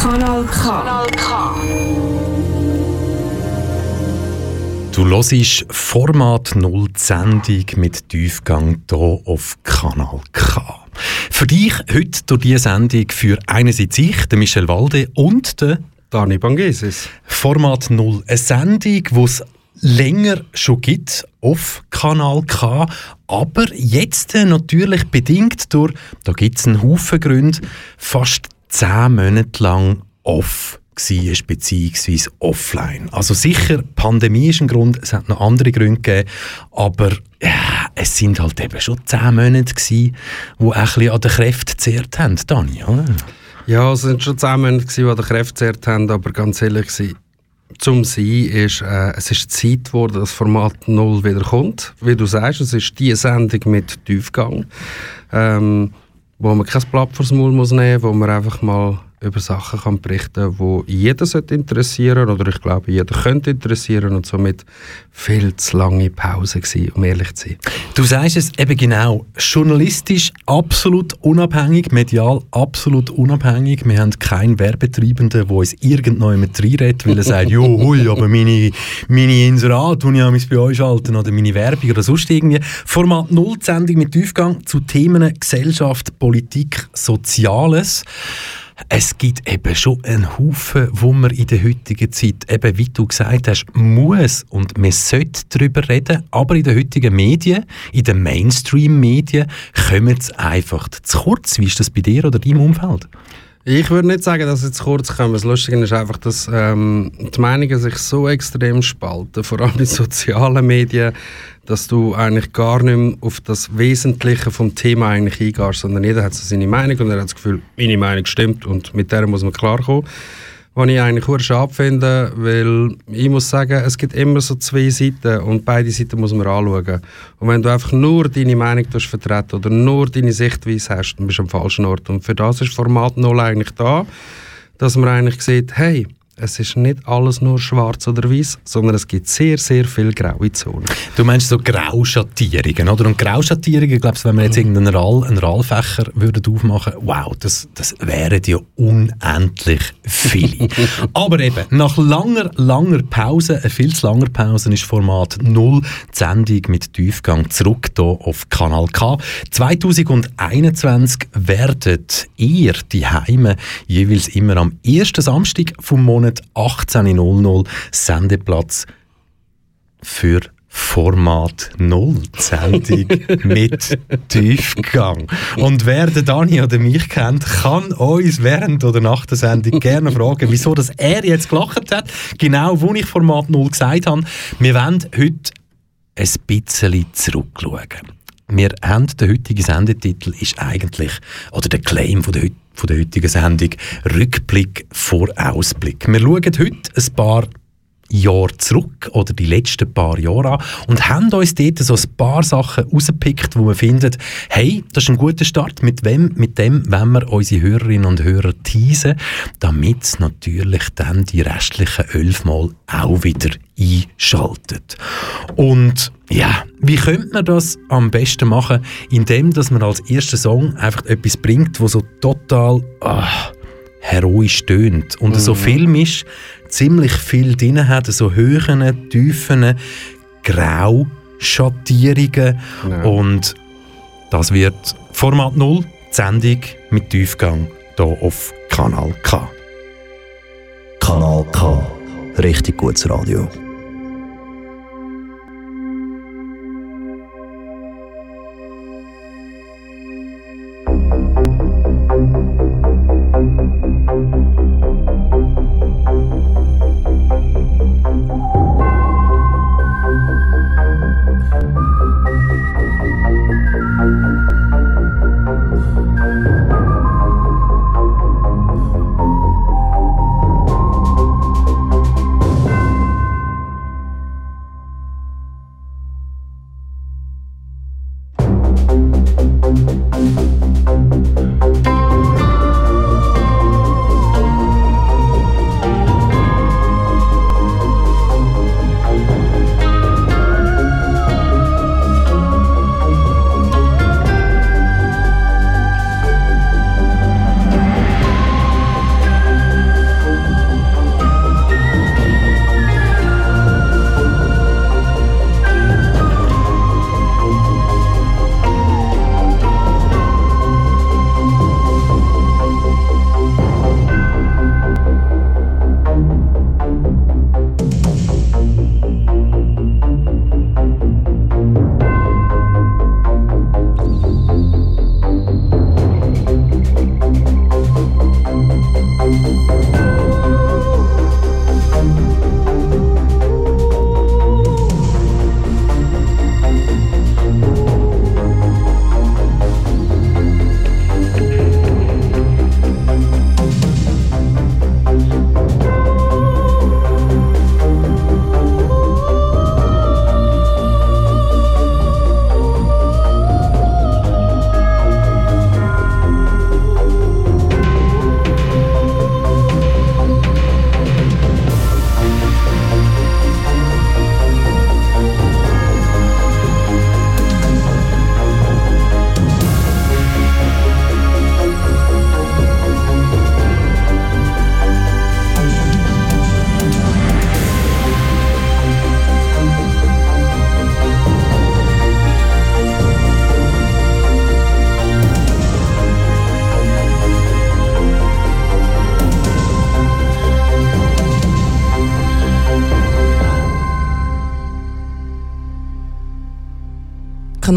Kanal K. Kanal K. Du hörst Format 0 Sendung mit Tiefgang hier auf Kanal K. Für dich heute durch diese Sendung für einerseits ich, der Michel Walde und der Dani Bangesis. Format 0, eine Sendung, die es länger schon gibt auf Kanal K, aber jetzt natürlich bedingt durch, da gibt es einen Haufen Gründe, fast zehn Monate lang off war, beziehungsweise offline. Also sicher, Pandemie ist ein Grund, es hat noch andere Gründe gegeben, aber ja, es sind halt eben schon zehn Monate gewesen, die ein bisschen an den Kräften gezehrt haben, Dani, oder? Ja, es sind schon zehn Monate gewesen, die an den Kräften gezehrt haben, aber ganz ehrlich zum Sein ist, äh, es ist Zeit geworden, dass Format 0 wieder kommt. Wie du sagst, es ist die Sendung mit Tiefgang, ähm, wo man kein Blatt vors Maul muss nehmen, wo man einfach mal über Sachen kann berichten kann, die jeden interessieren oder ich glaube, jeder könnte interessieren und somit viel zu lange Pause gewesen, um ehrlich zu sein. Du sagst es eben genau, journalistisch absolut unabhängig, medial absolut unabhängig. Wir haben keinen Werbetreibenden, der uns irgendjemand reinredet, weil er sagt, jo, hui, aber meine, meine Inserat, die ich bei euch schalten oder meine Werbung oder sonst irgendwie. Format 0 Sendung mit Tiefgang zu Themen Gesellschaft, Politik, Soziales es gibt eben schon einen Haufen, wo man in der heutigen Zeit, eben wie du gesagt hast, muss und man sollte darüber reden, aber in den heutigen Medien, in den Mainstream-Medien, kommen es einfach zu kurz. Wie ist das bei dir oder deinem Umfeld? Ich würde nicht sagen, dass sie zu kurz kommen. Das Lustige ist einfach, dass ähm, die Meinungen sich so extrem spalten, vor allem in sozialen Medien, dass du eigentlich gar nicht mehr auf das Wesentliche vom Thema eigentlich eingehst, sondern jeder hat so seine Meinung und er hat das Gefühl, meine Meinung stimmt und mit der muss man klarkommen. Was ich eigentlich sehr schade finde, weil ich muss sagen, es gibt immer so zwei Seiten und beide Seiten muss man anschauen. Und wenn du einfach nur deine Meinung vertreten oder nur deine Sichtweise hast, dann bist du am falschen Ort. Und für das ist Format 0 eigentlich da, dass man eigentlich sieht, hey, es ist nicht alles nur schwarz oder weiß, sondern es gibt sehr, sehr viele graue Zonen. Du meinst so Grauschattierungen, oder? Und Grauschattierungen, glaubst du, wenn wir jetzt irgendeinen Rall, einen Rallfächer würden aufmachen, wow, das, das wären ja unendlich viele. Aber eben, nach langer, langer Pause, eine viel zu langer Pause, ist Format 0 die Sendung mit Tiefgang zurück hier auf Kanal K. 2021 werdet ihr die Heime jeweils immer am ersten Samstag vom Monat Monat 18.00 Sendeplatz für Format 0, Sendung mit Tiefgang. Und wer den Dani oder mich kennt, kann uns während oder nach der Sendung gerne fragen, wieso dass er jetzt gelacht hat. Genau, wo ich Format 0 gesagt habe. Wir wollen heute ein bisschen zurückschauen. Wir haben, der heutige Sendetitel ist eigentlich, oder der Claim von der, von der heutigen Sendung, Rückblick vor Ausblick. Wir schauen heute ein paar Jahre zurück oder die letzten paar Jahre an und haben uns dort so ein paar Sachen rausgepickt, wo wir finden, hey, das ist ein guter Start, mit, wem, mit dem wenn wir unsere Hörerinnen und Hörer teasen, damit natürlich dann die restlichen elf Mal auch wieder einschaltet. Und ja, wie könnte man das am besten machen, indem dass man als erster Song einfach etwas bringt, wo so total ah, heroisch tönt und mhm. so filmisch ziemlich viel drin hat, so Höhen, Tiefen, Grauschattierungen ja. und das wird Format 0, die Sendung mit Tiefgang hier auf Kanal K. Kanal K, richtig gutes Radio.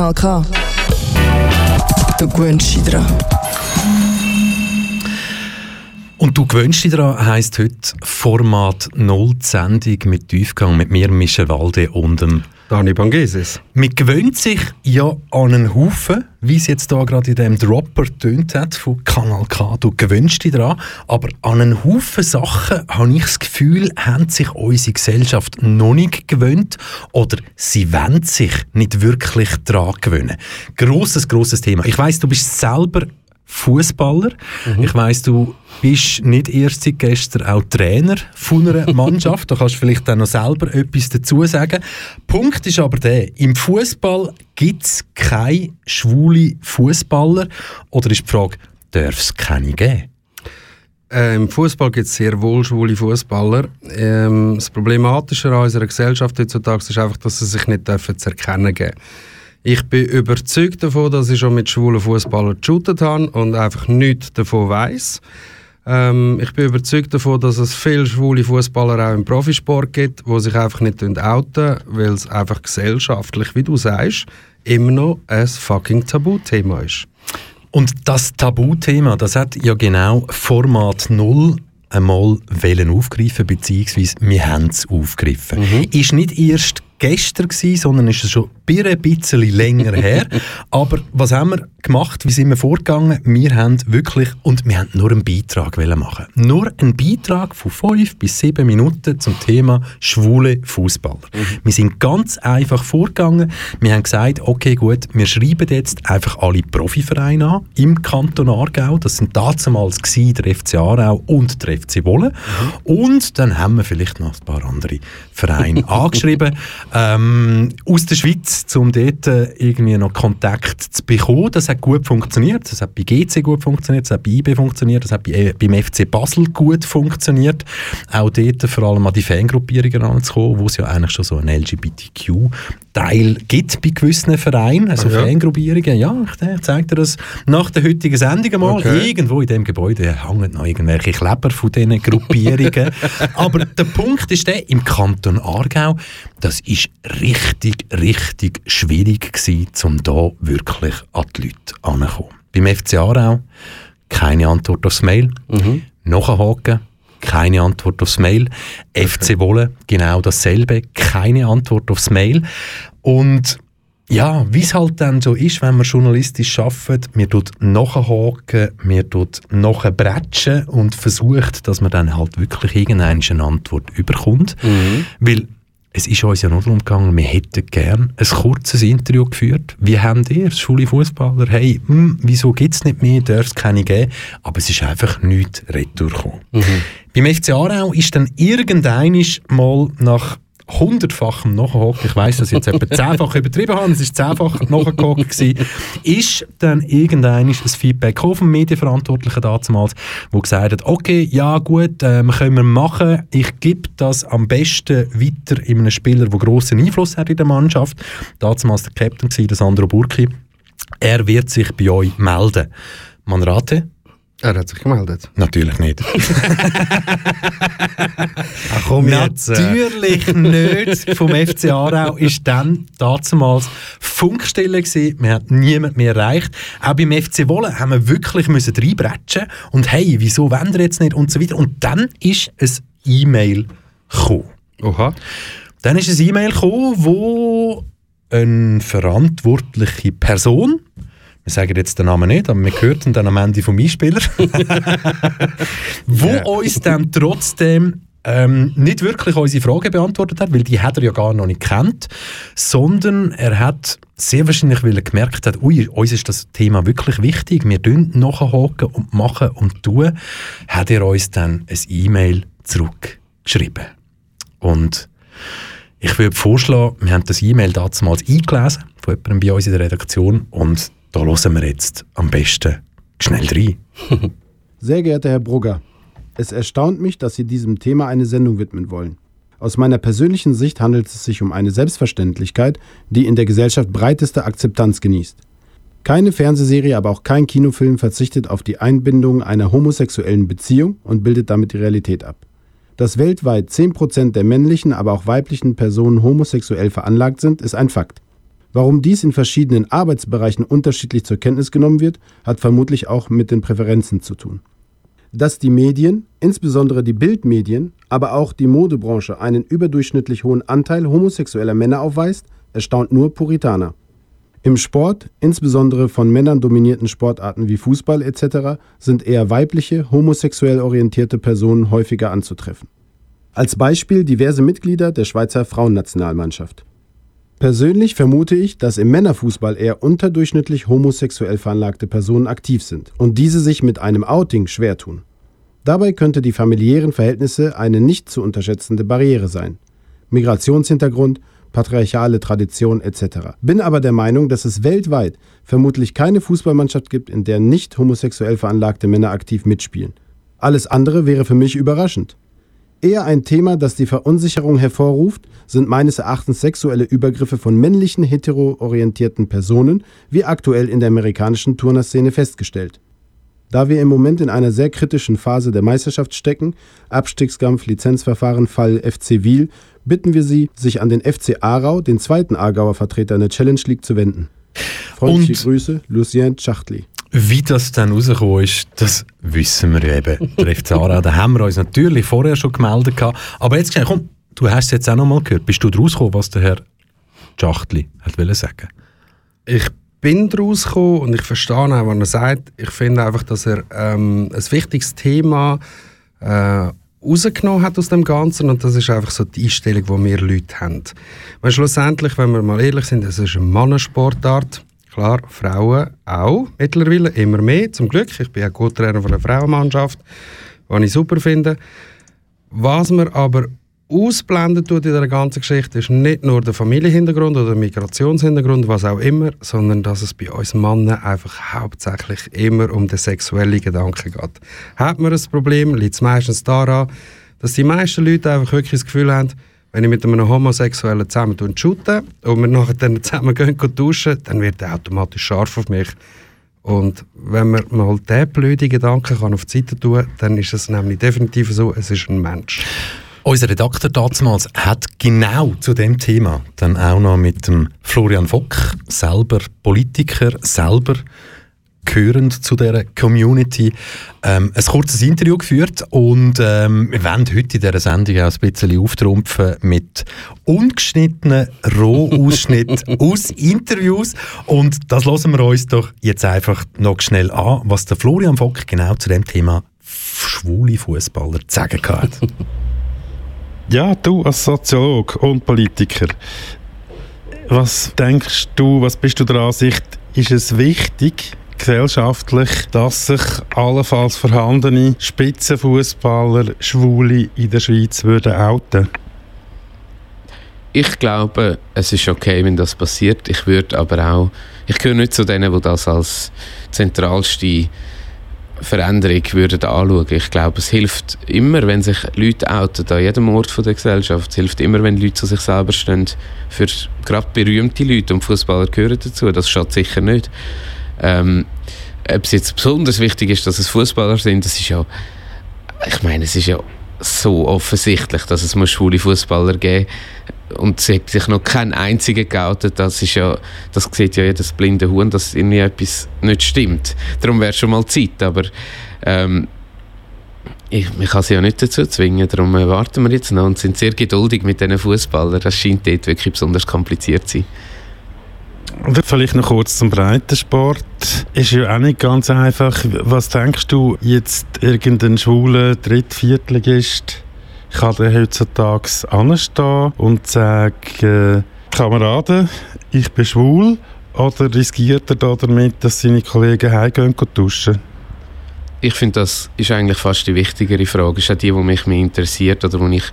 Kanal K. Du gewöhnst dich dran. Und du gewöhnst dich daran, heisst heute Format Null Sendung mit Tiefgang mit mir, Michel Walde und dem Dani Bangeses. Man gewöhnt sich ja an einen Haufen, wie es jetzt da gerade in dem Dropper tönt hat von Kanal K. Du gewöhnst dich daran, aber an einen Haufen Sachen habe ich das Gefühl, haben sich unsere Gesellschaft noch nicht gewöhnt oder sie wollen sich nicht wirklich daran gewöhnen. Grosses, grosses Thema. Ich weiss, du bist selber Fußballer. Mhm. Ich weiss, du bist nicht erst seit gestern auch Trainer von einer Mannschaft. da kannst du vielleicht auch noch selber etwas dazu sagen. Punkt ist aber der, im Fußball gibt es keine schwule Fußballer. Oder ist die Frage, darf es keine geben? Äh, Im Fußball gibt es sehr wohl schwule Fußballer. Ähm, das Problematische an unserer Gesellschaft heutzutage ist einfach, dass sie sich nicht dürfen zu erkennen geben. Ich bin überzeugt davon, dass ich schon mit schwulen Fußballern geshootet habe und einfach nichts davon weiß. Ähm, ich bin überzeugt davon, dass es viele schwule Fußballer auch im Profisport gibt, die sich einfach nicht outen, weil es einfach gesellschaftlich, wie du sagst, immer noch ein fucking Tabuthema ist. Und das Tabuthema, das hat ja genau Format Null einmal wollen aufgreifen, beziehungsweise wir haben es aufgegriffen. Ist nicht erst gestern gewesen, sondern ist es schon ein bisschen länger her. Aber was haben wir gemacht? Wie sind wir vorgegangen? Wir haben wirklich, und wir haben nur einen Beitrag machen. Nur einen Beitrag von fünf bis sieben Minuten zum Thema schwule Fußballer. Wir sind ganz einfach vorgegangen. Wir haben gesagt, okay, gut, wir schreiben jetzt einfach alle Profivereine an im Kanton Aargau. Das sind damals der FC Aarau und der FC Wolle. Und dann haben wir vielleicht noch ein paar andere Vereine angeschrieben ähm, aus der Schweiz, um dort äh, irgendwie noch Kontakt zu bekommen. Das hat gut funktioniert. Das hat bei GC gut funktioniert, das hat bei IB funktioniert, das hat bei, äh, beim FC Basel gut funktioniert. Auch dort vor allem an die Fangruppierungen anzukommen, wo es ja eigentlich schon so ein LGBTQ-Teil gibt bei gewissen Vereinen, also Ah, ja. Fangruppierungen. Ja, ich, ich zeige dir das nach der heutigen Sendung mal. Okay. Irgendwo in dem Gebäude hängen noch irgendwelche Kleber von diesen Gruppierungen. Aber der Punkt ist der, im Kanton Aargau, das ist richtig, richtig schwierig gewesen, um da wirklich an die Leute anzukommen. Beim FC Aarau keine Antwort aufs Mail. Nachhaken, keine Antwort aufs Mail. FC Wolle, genau dasselbe, keine Antwort aufs Mail. Und ja, wie es halt dann so ist, wenn man journalistisch arbeitet, man tut nachhaken, man tut nachbretschen und versucht, dass man dann halt wirklich irgendeine Antwort überkommt. Weil es ist uns ja nur darum gegangen, wir hätten gern ein kurzes Interview geführt. Wie habt ihr, schwule Fußballer, hey, hm, wieso gibt es nicht mehr, darf es keine geben? Aber es ist einfach nichts retour gekommen. Beim FC Aarau ist dann irgendeinisch mal nach hundertfachem Nachhaken, ich weiss, dass ich jetzt etwa zehnfach übertrieben habe, es ist zehnfach nachgehakt gewesen, ist dann irgendeinisch ein Feedback vom Medienverantwortlichen damals, wo gesagt hat, okay, ja gut, ähm, können wir machen, ich gebe das am besten weiter in einem Spieler, der grossen Einfluss hat in der Mannschaft, damals der Captain der Sandro Burki, er wird sich bei euch melden. Man rate? Er hat sich gemeldet. Natürlich nicht. Ach komm jetzt. Natürlich nicht. Vom FC Aarau ist dann damals Funkstille gewesen. Wir haben niemand mehr erreicht. Auch beim FC Wolle haben wir wirklich müssen reinbretschen und hey, wieso wollen wir jetzt nicht und so weiter. Und dann ist ein E-Mail gekommen. Oha. Dann ist ein E-Mail gekommen, wo eine verantwortliche Person, wir sagen jetzt den Namen nicht, aber wir hörten dann am Ende vom Einspieler, wo Ja. uns dann trotzdem ähm, nicht wirklich unsere Frage beantwortet hat, weil die hat er ja gar noch nicht kennt, sondern er hat sehr wahrscheinlich, weil er gemerkt hat, ui, uns ist das Thema wirklich wichtig, wir tun nachhaken und machen und tun, hat er uns dann ein E-Mail zurückgeschrieben. Und ich würde vorschlagen, wir haben das E-Mail damals eingelesen von jemandem bei uns in der Redaktion und da hören wir jetzt am besten schnell rein. Sehr geehrter Herr Brugger, es erstaunt mich, dass Sie diesem Thema eine Sendung widmen wollen. Aus meiner persönlichen Sicht handelt es sich um eine Selbstverständlichkeit, die in der Gesellschaft breiteste Akzeptanz genießt. Keine Fernsehserie, aber auch kein Kinofilm verzichtet auf die Einbindung einer homosexuellen Beziehung und bildet damit die Realität ab. Dass weltweit 10% der männlichen, aber auch weiblichen Personen homosexuell veranlagt sind, ist ein Fakt. Warum dies in verschiedenen Arbeitsbereichen unterschiedlich zur Kenntnis genommen wird, hat vermutlich auch mit den Präferenzen zu tun. Dass die Medien, insbesondere die Bildmedien, aber auch die Modebranche einen überdurchschnittlich hohen Anteil homosexueller Männer aufweist, erstaunt nur Puritaner. Im Sport, insbesondere von Männern dominierten Sportarten wie Fußball etc., sind eher weibliche, homosexuell orientierte Personen häufiger anzutreffen. Als Beispiel diverse Mitglieder der Schweizer Frauennationalmannschaft. Persönlich vermute ich, dass im Männerfußball eher unterdurchschnittlich homosexuell veranlagte Personen aktiv sind und diese sich mit einem Outing schwer tun. Dabei könnte die familiären Verhältnisse eine nicht zu unterschätzende Barriere sein. Migrationshintergrund, patriarchale Tradition etc. Bin aber der Meinung, dass es weltweit vermutlich keine Fußballmannschaft gibt, in der nicht homosexuell veranlagte Männer aktiv mitspielen. Alles andere wäre für mich überraschend. Eher ein Thema, das die Verunsicherung hervorruft, sind meines Erachtens sexuelle Übergriffe von männlichen heteroorientierten Personen, wie aktuell in der amerikanischen Turnerszene festgestellt. Da wir im Moment in einer sehr kritischen Phase der Meisterschaft stecken, Abstiegskampf, Lizenzverfahren, Fall FC Wiel, bitten wir Sie, sich an den FC Aarau, den zweiten Aargauer Vertreter in der Challenge League, zu wenden. Freundliche Und- Grüße, Lucien Schachtli. Wie das dann rausgekommen ist, das wissen wir ja eben. FC Aarau, da haben wir uns natürlich vorher schon gemeldet. gehabt. Aber jetzt, komm, du hast es jetzt auch noch mal gehört. Bist du draus gekommen, was der Herr Schachtli wollen sagen? Ich bin daraus gekommen und ich verstehe auch, was er sagt. Ich finde einfach, dass er ähm, ein wichtiges Thema äh, rausgenommen hat aus dem Ganzen und das ist einfach so die Einstellung, die wir Leute haben. Weil schlussendlich, wenn wir mal ehrlich sind, es ist eine Mannensportart. Klar, Frauen auch mittlerweile, immer mehr, zum Glück. Ich bin ja Co-Trainer von der Frauenmannschaft, was ich super finde. Was man aber ausblenden tut in der ganzen Geschichte, ist nicht nur der Familienhintergrund oder der Migrationshintergrund, was auch immer, sondern dass es bei uns Männern einfach hauptsächlich immer um den sexuellen Gedanken geht. Hat man ein Problem, liegt es meistens daran, dass die meisten Leute einfach wirklich das Gefühl haben, wenn ich mit einem Homosexuellen zusammen shoote und wir nachher dann zusammen gehen, duschen, dann wird er automatisch scharf auf mich. Und wenn man mal diesen blöden Gedanken kann auf die Seite tun kann, dann ist es nämlich definitiv so, es ist ein Mensch. Unser Redakteur damals hat genau zu dem Thema dann auch noch mit dem Florian Fock, selber Politiker, selber gehörend zu dieser Community, ähm, ein kurzes Interview geführt und ähm, wir wollen heute in dieser Sendung auch ein bisschen auftrumpfen mit ungeschnittenen Rohausschnitten aus Interviews und das lassen wir uns doch jetzt einfach noch schnell an, was der Florian Fock genau zu dem Thema schwule Fußballer zu sagen hat. Ja, du als Soziologe und Politiker, was denkst du, was bist du der Ansicht, ist es wichtig, gesellschaftlich, dass sich allenfalls vorhandene Spitzenfußballer, Schwule in der Schweiz würden outen? Ich glaube, es ist okay, wenn das passiert. Ich würde aber auch, ich gehöre nicht zu denen, die das als zentralste Veränderung würden anschauen. Ich glaube, es hilft immer, wenn sich Leute outen, an jedem Ort der Gesellschaft. Es hilft immer, wenn Leute zu sich selber stehen. Für gerade berühmte Leute und Fußballer gehören dazu. Das schadet sicher nicht. Ähm, ob es jetzt besonders wichtig ist, dass es Fußballer sind, das ist ja, ich meine, es ist ja so offensichtlich, dass es muss schwule Fußballer geben und es hat sich noch kein einziger geoutet. Das ist ja, das sieht ja jedes blinde Huhn, dass irgendwie etwas nicht stimmt. Darum wäre schon mal Zeit, aber ähm, ich, man kann sie ja nicht dazu zwingen, darum warten wir jetzt noch und sind sehr geduldig mit diesen Fußballern. Das scheint dort wirklich besonders kompliziert zu sein. Und vielleicht noch kurz zum Breitensport. Ist ja auch nicht ganz einfach. Was denkst du, jetzt irgendein schwuler Dritt-Viertligist kann der heutzutage anstehen und sagen, äh, Kameraden, ich bin schwul? Oder riskiert er da damit, dass seine Kollegen heimgehen und duschen? Ich finde, das ist eigentlich fast die wichtigere Frage. Das ist auch die, die mich mehr interessiert oder die ich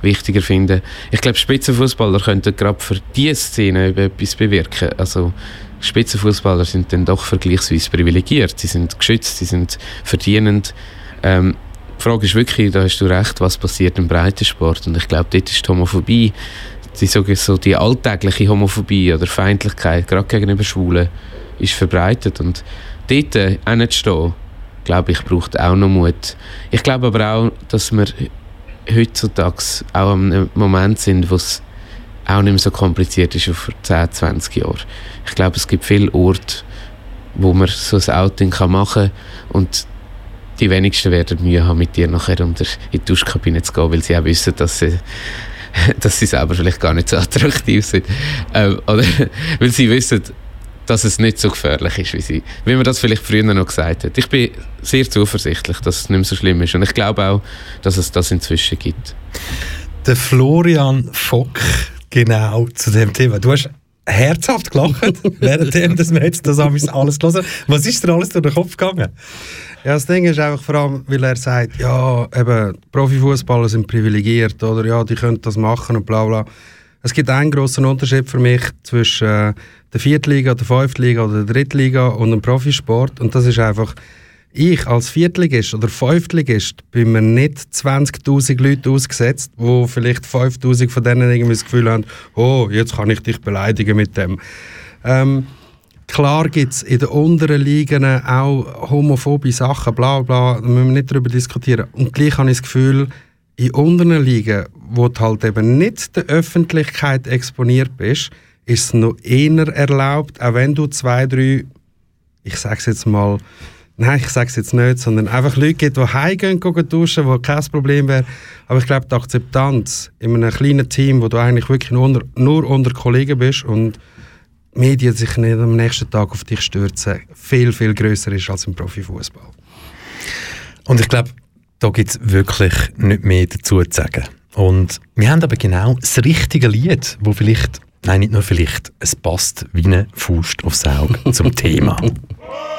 wichtiger finde. Ich glaube, Spitzenfußballer könnten gerade für diese Szene etwas bewirken. Also Spitzenfußballer sind dann doch vergleichsweise privilegiert. Sie sind geschützt, sie sind verdienend. Ähm, die Frage ist wirklich, da hast du recht, was passiert im Breitensport. Und ich glaube, dort ist die Homophobie, die, so, die alltägliche Homophobie oder Feindlichkeit, gerade gegenüber Schwulen, ist verbreitet. Und dort äh, hinzustehen, glaube ich, braucht auch noch Mut. Ich glaube aber auch, dass wir heutzutage auch einem Moment sind, wo es auch nicht mehr so kompliziert ist wie vor 10, 20 Jahren. Ich glaube, es gibt viele Orte, wo man so ein Outing machen kann und die wenigsten werden Mühe haben, mit dir nachher unter in die Duschkabine zu gehen, weil sie auch wissen, dass sie, dass sie selber vielleicht gar nicht so attraktiv sind. Ähm, oder weil sie wissen, dass es nicht so gefährlich ist, wie, sie, wie man das vielleicht früher noch gesagt hat. Ich bin sehr zuversichtlich, dass es nicht mehr so schlimm ist. Und ich glaube auch, dass es das inzwischen gibt. Der Florian Fock, genau zu dem Thema. Du hast herzhaft gelacht, während dass wir jetzt das alles gelesen haben. Was ist dir alles durch den Kopf gegangen? Ja, das Ding ist einfach vor allem, weil er sagt, ja, eben, Profifußballer sind privilegiert oder ja, die können das machen und bla bla. Es gibt einen großen Unterschied für mich zwischen äh, der Viertliga, der Fünftliga oder der Drittliga und dem Profisport und das ist einfach, ich als Viertligist oder Fünftligist bin mir nicht 20'000 Leute ausgesetzt, wo vielleicht 5'000 von denen irgendwie das Gefühl haben, oh, jetzt kann ich dich beleidigen mit dem. Ähm, klar gibt es in den unteren Ligen auch homophobe Sachen, bla bla, da müssen wir nicht darüber diskutieren. Und gleich habe ich das Gefühl, in unteren Ligen, wo du halt eben nicht der Öffentlichkeit exponiert bist, ist es noch eher erlaubt, auch wenn du zwei, drei, ich sage es jetzt mal, nein, ich sage es jetzt nicht, sondern einfach Leute gibt, die heimgehen, gehen duschen, wo kein Problem wäre. Aber ich glaube, die Akzeptanz in einem kleinen Team, wo du eigentlich wirklich nur unter, nur unter Kollegen bist und Medien sich nicht am nächsten Tag auf dich stürzen, viel, viel größer ist als im Profifußball. Und ich glaube, da gibt es wirklich nicht mehr dazu zu sagen. Und wir haben aber genau das richtige Lied, wo vielleicht, nein, nicht nur vielleicht, es passt wie eine Faust aufs Auge zum Thema.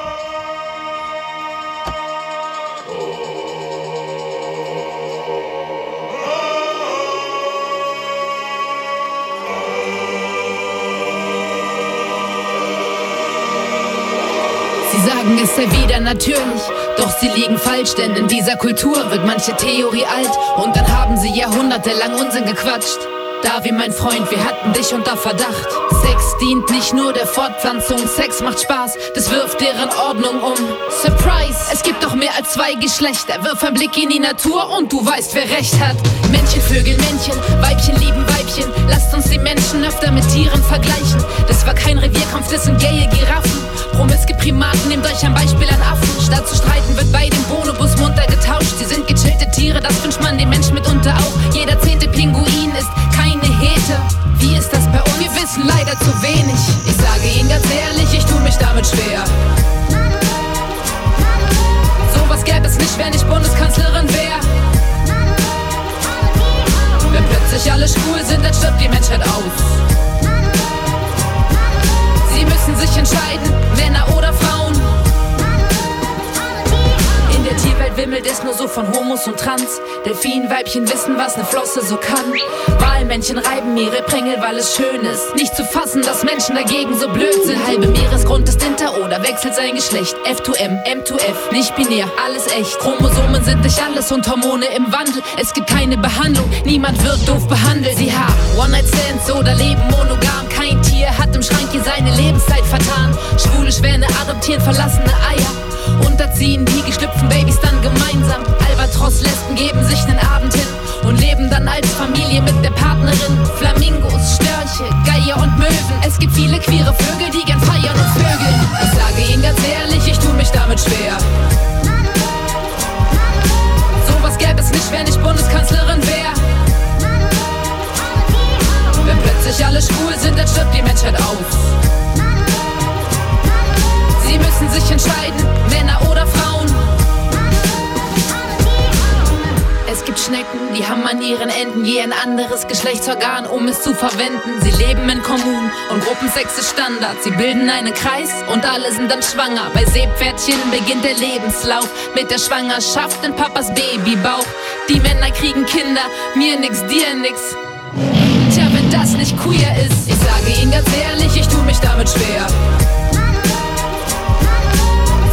sagen, es sei wieder natürlich, doch sie liegen falsch, denn in dieser Kultur wird manche Theorie alt und dann haben sie jahrhundertelang Unsinn gequatscht. Da wie mein Freund, wir hatten dich unter Verdacht. Sex dient nicht nur der Fortpflanzung, Sex macht Spaß, das wirft deren Ordnung um. Surprise, es gibt doch mehr als zwei Geschlechter. Wirf ein Blick in die Natur und du weißt, wer recht hat. Männchen vögeln Männchen, Weibchen lieben Weibchen. Lasst uns die Menschen öfter mit Tieren vergleichen. Das war kein Revierkampf, das sind gaye Giraffen. Promiske Primaten, nehmt euch ein Beispiel an Affen. Statt zu streiten wird bei dem Bonobus munter getauscht. Sie sind gechillte Tiere, das wünscht man dem Menschen mitunter auch. Jeder zehnte Pinguin ist keine Hete. Wie ist das bei uns? Wir wissen leider zu wenig. Ich sage Ihnen ganz ehrlich, ich tu mich damit schwer. Sowas gäbe es nicht, wenn ich Bundeskanzlerin wäre. Wenn plötzlich alle schwul sind, dann stirbt die Menschheit aus. Müssen sich entscheiden, Männer oder Frauen. In der Tierwelt wimmelt es nur so von Homos und Trans. Delfinweibchen wissen, was ne Flosse so kann. Walmännchen reiben ihre Prängel, weil es schön ist. Nicht zu fassen, dass Menschen dagegen so blöd sind. Halbe Meeresgrund ist hinter oder wechselt sein Geschlecht. F2M, M2F, nicht binär, alles echt. Chromosomen sind nicht alles und Hormone im Wandel. Es gibt keine Behandlung, niemand wird doof behandelt. Sie haben One-Night-Stands oder leben monogam. Kein Tier hat im Schrank hier seine Lebenszeit vertan. Schwule Schwäne adoptieren verlassene Eier. Unterziehen die geschlüpften Babys dann gemeinsam. Albatros-Lesben geben sich nen Abend hin und leben dann als Familie mit der Partnerin. Flamingos, Störche, Geier und Möwen. Es gibt viele queere Vögel, die gern feiern und vögeln. Ich sage Ihnen ganz ehrlich, ich tu mich damit schwer. Sowas gäbe es nicht, wenn ich Bundeskanzlerin alle schwul sind, dann stirbt die Menschheit aus. Sie müssen sich entscheiden, Männer oder Frauen. Es gibt Schnecken, die haben an ihren Enden je ein anderes Geschlechtsorgan, um es zu verwenden. Sie leben in Kommunen und Gruppensex ist Standard. Sie bilden einen Kreis und alle sind dann schwanger. Bei Seepferdchen beginnt der Lebenslauf mit der Schwangerschaft in Papas Babybauch. Die Männer kriegen Kinder, mir nix, dir nix. Nicht queer ist, ich sage Ihnen ganz ehrlich, ich tu mich damit schwer.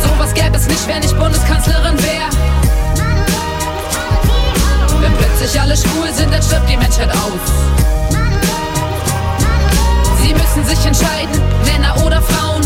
Sowas gäbe es nicht, wenn ich Bundeskanzlerin wäre. Wenn plötzlich alle schwul sind, dann stirbt die Menschheit aus. Sie müssen sich entscheiden, Männer oder Frauen.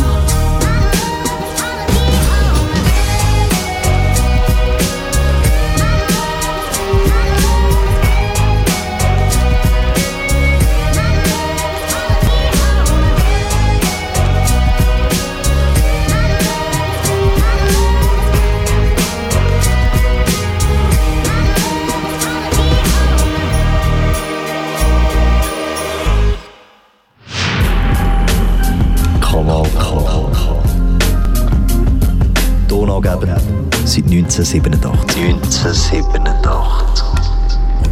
Tonangeber seit 1987. 1987.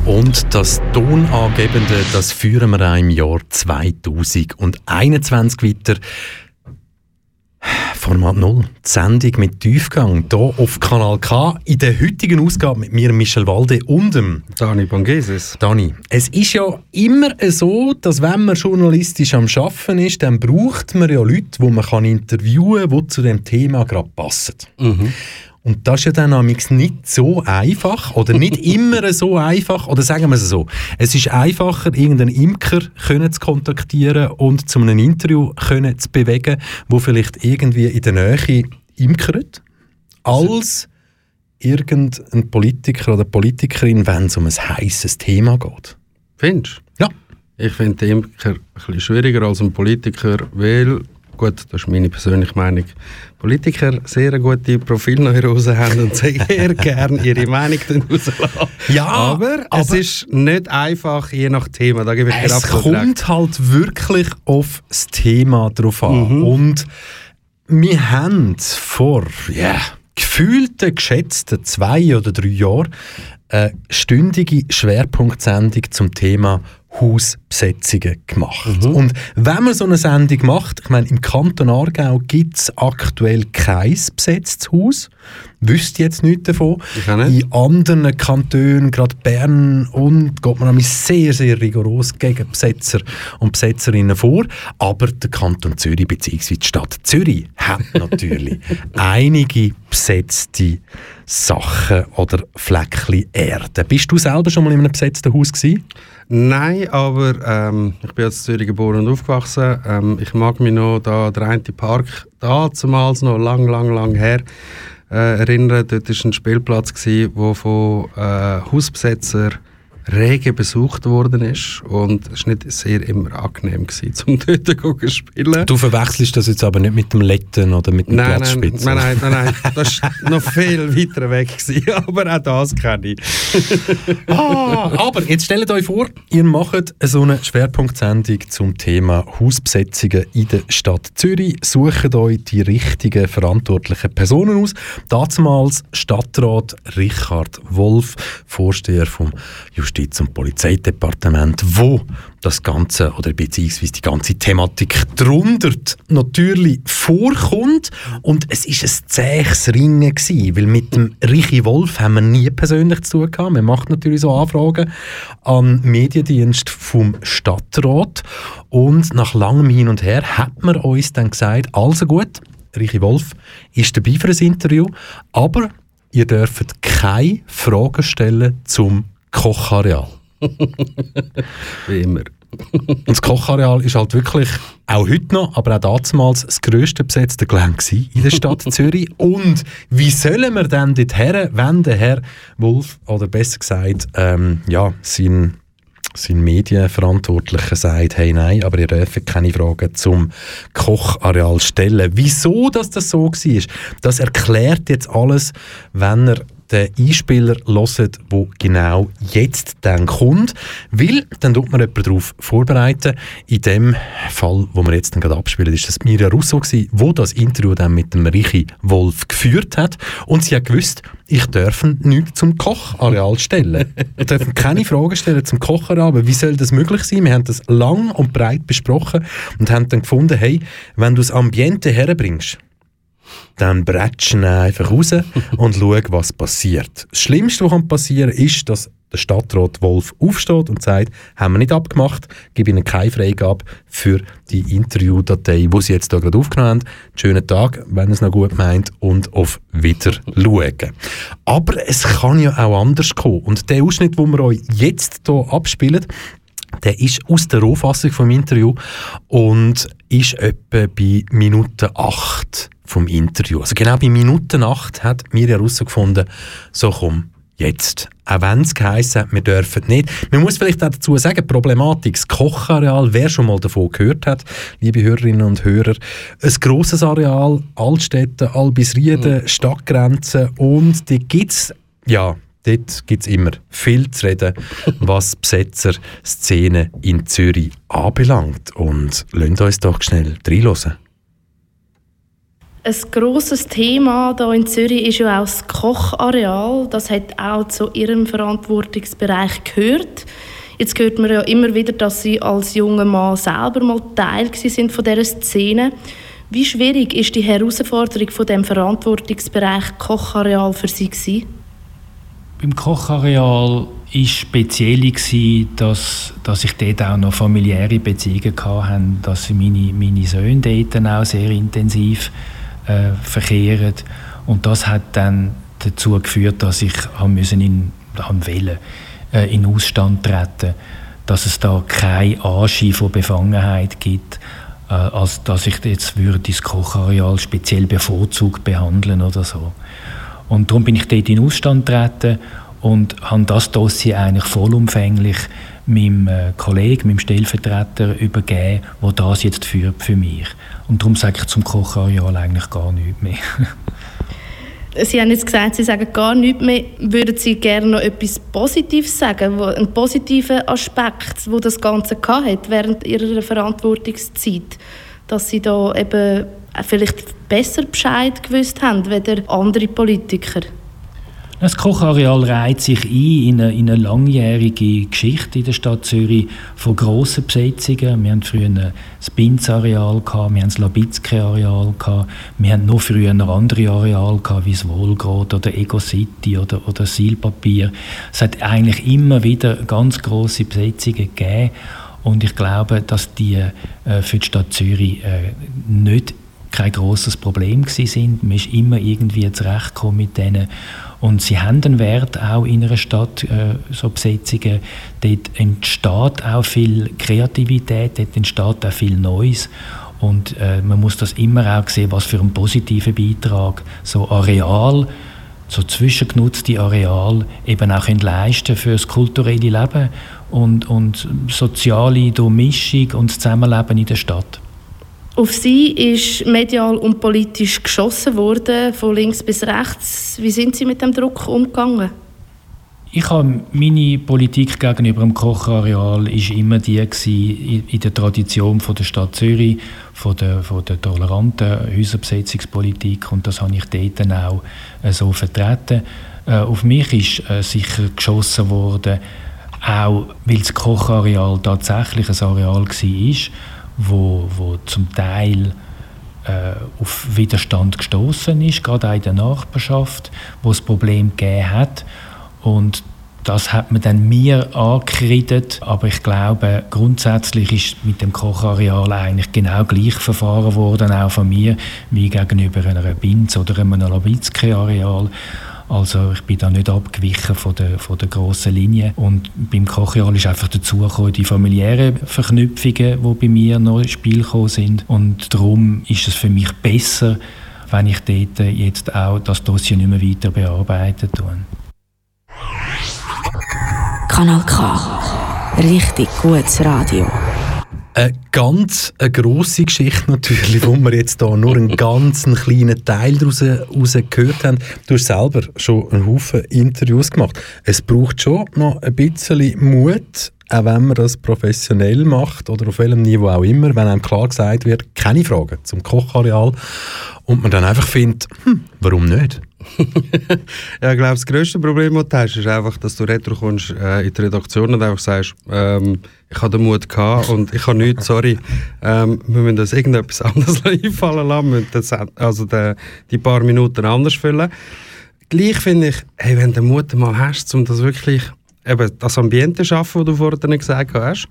Und das Tonangebende, das führen wir auch im Jahr 2021 weiter. Format 0, die Sendung mit Tiefgang, hier auf Kanal K, in der heutigen Ausgabe mit mir, Michel Walde und dem Dani Bangeses. Dani, es ist ja immer so, dass wenn man journalistisch am Arbeiten ist, dann braucht man ja Leute, die man kann interviewen kann, die zu dem Thema gerade passen. Mhm. Und das ist ja dann amigs nicht so einfach oder nicht immer so einfach oder sagen wir es so, es ist einfacher irgendeinen Imker können zu kontaktieren und zu einem Interview können zu bewegen, wo vielleicht irgendwie in der Nähe imkert, als irgendein Politiker oder Politikerin, wenn es um ein heißes Thema geht. Findest du? Ja. Ich finde den Imker ein bisschen schwieriger als ein Politiker, weil gut, das ist meine persönliche Meinung, Politiker sehr gute Profilneurose haben und sehr gerne ihre Meinung rauslassen. Ja, aber, aber, es ist nicht einfach, je nach Thema. Da gebe ich es kommt halt wirklich auf das Thema drauf an. Mhm. Und wir haben vor yeah, gefühlten, geschätzten zwei oder drei Jahren eine stündige Schwerpunktsendung zum Thema Hausbesetzungen gemacht. Mhm. Und wenn man so eine Sendung macht, ich meine, im Kanton Aargau gibt es aktuell kein besetztes Haus. Wüsste jetzt nichts davon. In anderen Kantonen, gerade Bern und geht man sehr, sehr rigoros gegen Besetzer und Besetzerinnen vor. Aber der Kanton Zürich bzw. die Stadt Zürich hat natürlich einige besetzte Sachen oder Fleckchen Erde. Bist du selber schon mal in einem besetzten Haus gewesen? Nein, aber ähm, ich bin in Zürich geboren und aufgewachsen. Ähm, ich mag mich noch da der eine Park da zumals noch lang, lang, lang her äh, erinnern. Dort war ein Spielplatz, der von äh, Hausbesetzer rege besucht worden ist und es war nicht sehr immer angenehm, gewesen, um dort zu spielen. Du verwechselst das jetzt aber nicht mit dem Letten oder mit dem nein, Platzspitze? Nein, nein, nein, nein, das war noch viel weiter weg, gewesen, aber auch das kenne ich. ah, aber jetzt stellt euch vor, ihr macht so eine Schwerpunktsendung zum Thema Hausbesetzungen in der Stadt Zürich, sucht euch die richtigen verantwortlichen Personen aus. Damals Stadtrat Richard Wolf, Vorsteher vom Justiz Justiz- und Polizeidepartement, wo das Ganze oder beziehungsweise die ganze Thematik drunter natürlich vorkommt. Und es ist ein zähes Ringen gewesen, weil mit dem Richi Wolf haben wir nie persönlich zu tun gehabt. Man macht natürlich so Anfragen an den Mediendienst vom Stadtrat und nach langem Hin und Her hat man uns dann gesagt, also gut, Richi Wolf ist dabei für ein Interview, aber ihr dürft keine Fragen stellen zum Kochareal. Wie immer. Und das Kochareal ist halt wirklich auch heute noch, aber auch damals das grösste besetzte Gelände in der Stadt Zürich. Und wie sollen wir denn dorthin, wenn der Herr Wolf, oder besser gesagt, ähm, ja, sein sein Medienverantwortlicher sagt, hey nein, aber ihr dürft keine Fragen zum Kochareal stellen. Wieso dass das so war, das erklärt jetzt alles, wenn er den Einspieler hört, der genau jetzt dann kommt, weil dann tut man jemanden darauf vorbereiten. In dem Fall, wo wir jetzt gerade abspielen, ist das Mira Russo gewesen, wo das Interview dann mit dem Richi Wolf geführt hat und sie hat gewusst, ich darf nichts zum Kochareal stellen. Ich darf keine Fragen stellen zum Kochareal, aber wie soll das möglich sein? Wir haben das lang und breit besprochen und haben dann gefunden, hey, wenn du das Ambiente herbringst, dann bretschen einfach raus und schauen, was passiert. Das Schlimmste, was passieren kann, ist, dass der Stadtrat Wolf aufsteht und sagt, haben wir nicht abgemacht, gebe Ihnen keine Freigabe für die Interviewdatei, die Sie jetzt hier gerade aufgenommen haben. Schönen Tag, wenn es noch gut meint und auf Wiederschauen. Aber es kann ja auch anders kommen. Und der Ausschnitt, den wir euch jetzt hier abspielen, der ist aus der Rohfassung vom Interview und ist etwa bei Minute 8 vom Interview. Also genau bei Minute 8 hat mir herausgefunden, so komm, jetzt. Auch wenn es geheissen hat, wir dürfen nicht. Man muss vielleicht auch dazu sagen, Problematik, das Kochareal, wer schon mal davon gehört hat, liebe Hörerinnen und Hörer, ein grosses Areal, Altstädte, Albisrieden, mhm. Stadtgrenzen und die gibt es, ja, dort gibt es immer viel zu reden, was Besetzer-Szene in Zürich anbelangt. Und lasst uns doch schnell reinhören. Ein grosses Thema hier in Zürich ist ja auch das Kochareal. Das hat auch zu Ihrem Verantwortungsbereich gehört. Jetzt hört man ja immer wieder, dass Sie als junger Mann selber mal Teil sind von dieser Szene. Wie schwierig ist die Herausforderung von dem Verantwortungsbereich Kochareal für Sie gewesen? Beim Kochareal war speziell, dass, dass ich dort auch noch familiäre Beziehungen hatte, dass meine, meine Söhne dort auch sehr intensiv äh, verkehren. Und das hat dann dazu geführt, dass ich müssen in, wollen, äh, in Ausstand treten dass es da kein Anschein von Befangenheit gibt, äh, als dass ich jetzt würde das Kochareal speziell bevorzugt behandeln oder so. Und darum bin ich dort in Ausstand getreten und habe das Dossier eigentlich vollumfänglich meinem äh, Kollegen, meinem Stellvertreter übergeben, der das jetzt führt für mich. Und darum sage ich zum Kochareal eigentlich gar nichts mehr. Sie haben jetzt gesagt, Sie sagen gar nichts mehr. Würden Sie gerne noch etwas Positives sagen, einen positiven Aspekt, wo das Ganze hat während Ihrer Verantwortungszeit, dass Sie da eben vielleicht besser Bescheid gewusst haben, als andere Politiker? Das Kochareal reiht sich ein in eine, in eine, langjährige Geschichte in der Stadt Zürich von grossen Besetzungen. Wir hatten früher das Binz-Areal, wir hatten das Labitzke-Areal, wir hatten noch früher andere Areale wie das Wolgrad oder Ego City oder, oder Silpapier. Es hat eigentlich immer wieder ganz grosse Besetzungen gegeben und ich glaube, dass die äh, für die Stadt Zürich äh, nicht kein großes Problem sind. Man ist immer irgendwie zurechtgekommen mit denen. Und sie haben einen Wert auch in einer Stadt, äh, so Besetzungen. Dort entsteht auch viel Kreativität, dort entsteht auch viel Neues. Und äh, man muss das immer auch sehen, was für einen positiven Beitrag so Areal, so zwischengenutzte Areal eben auch leisten für das kulturelle Leben und, und soziale Durchmischung und das Zusammenleben in der Stadt. Auf sie ist medial und politisch geschossen worden, von links bis rechts. Wie sind Sie mit dem Druck umgegangen? Ich habe meine Politik gegenüber dem Kochareal ist immer die gewesen, in der Tradition von der Stadt Zürich, von der, von der toleranten Häuserbesetzungspolitik und das habe ich dort auch äh, so vertreten. Äh, auf mich ist äh, sicher geschossen worden, auch weil das Kochareal tatsächlich ein Areal war, wo, wo zum Teil äh, auf Widerstand gestoßen ist, gerade auch in der Nachbarschaft, wo es Problem gegeben hat. Und das hat man dann mir angekreidet, aber ich glaube, grundsätzlich ist mit dem Kochareal eigentlich genau gleich verfahren worden, auch von mir, wie gegenüber einer Binz oder einem Labitzke-Areal. Also ich bin da nicht abgewichen von der, von der grossen Linie. Und beim Kochial ist einfach dazu die familiären Verknüpfungen, die bei mir noch ins Spiel gekommen sind. Und darum ist es für mich besser, wenn ich dort jetzt auch das Dossier nicht mehr weiter bearbeiten tue. Kanal K. Richtig gutes Radio. Eine ganz eine grosse Geschichte natürlich, wo wir jetzt hier nur einen ganz kleinen Teil daraus gehört haben. Du hast selber schon einen Haufen Interviews gemacht. Es braucht schon noch ein bisschen Mut, auch wenn man das professionell macht oder auf welchem Niveau auch immer, wenn einem klar gesagt wird, keine Fragen zum Kochareal und man dann einfach findet, hm, warum nicht? ja, ich glaube, das grösste Problem, das du hast, ist einfach, dass du retro kommst äh, in die Redaktion und einfach sagst, ähm, ich habe den Mut gehabt und ich habe nichts, sorry, ähm, wir müssen das irgendetwas anderes einfallen lassen, wir müssen das, also die, die paar Minuten anders füllen. Gleich finde ich, hey, wenn du den Mut mal hast, um das wirklich, eben das Ambiente zu schaffen, das du vorhin gesagt hast,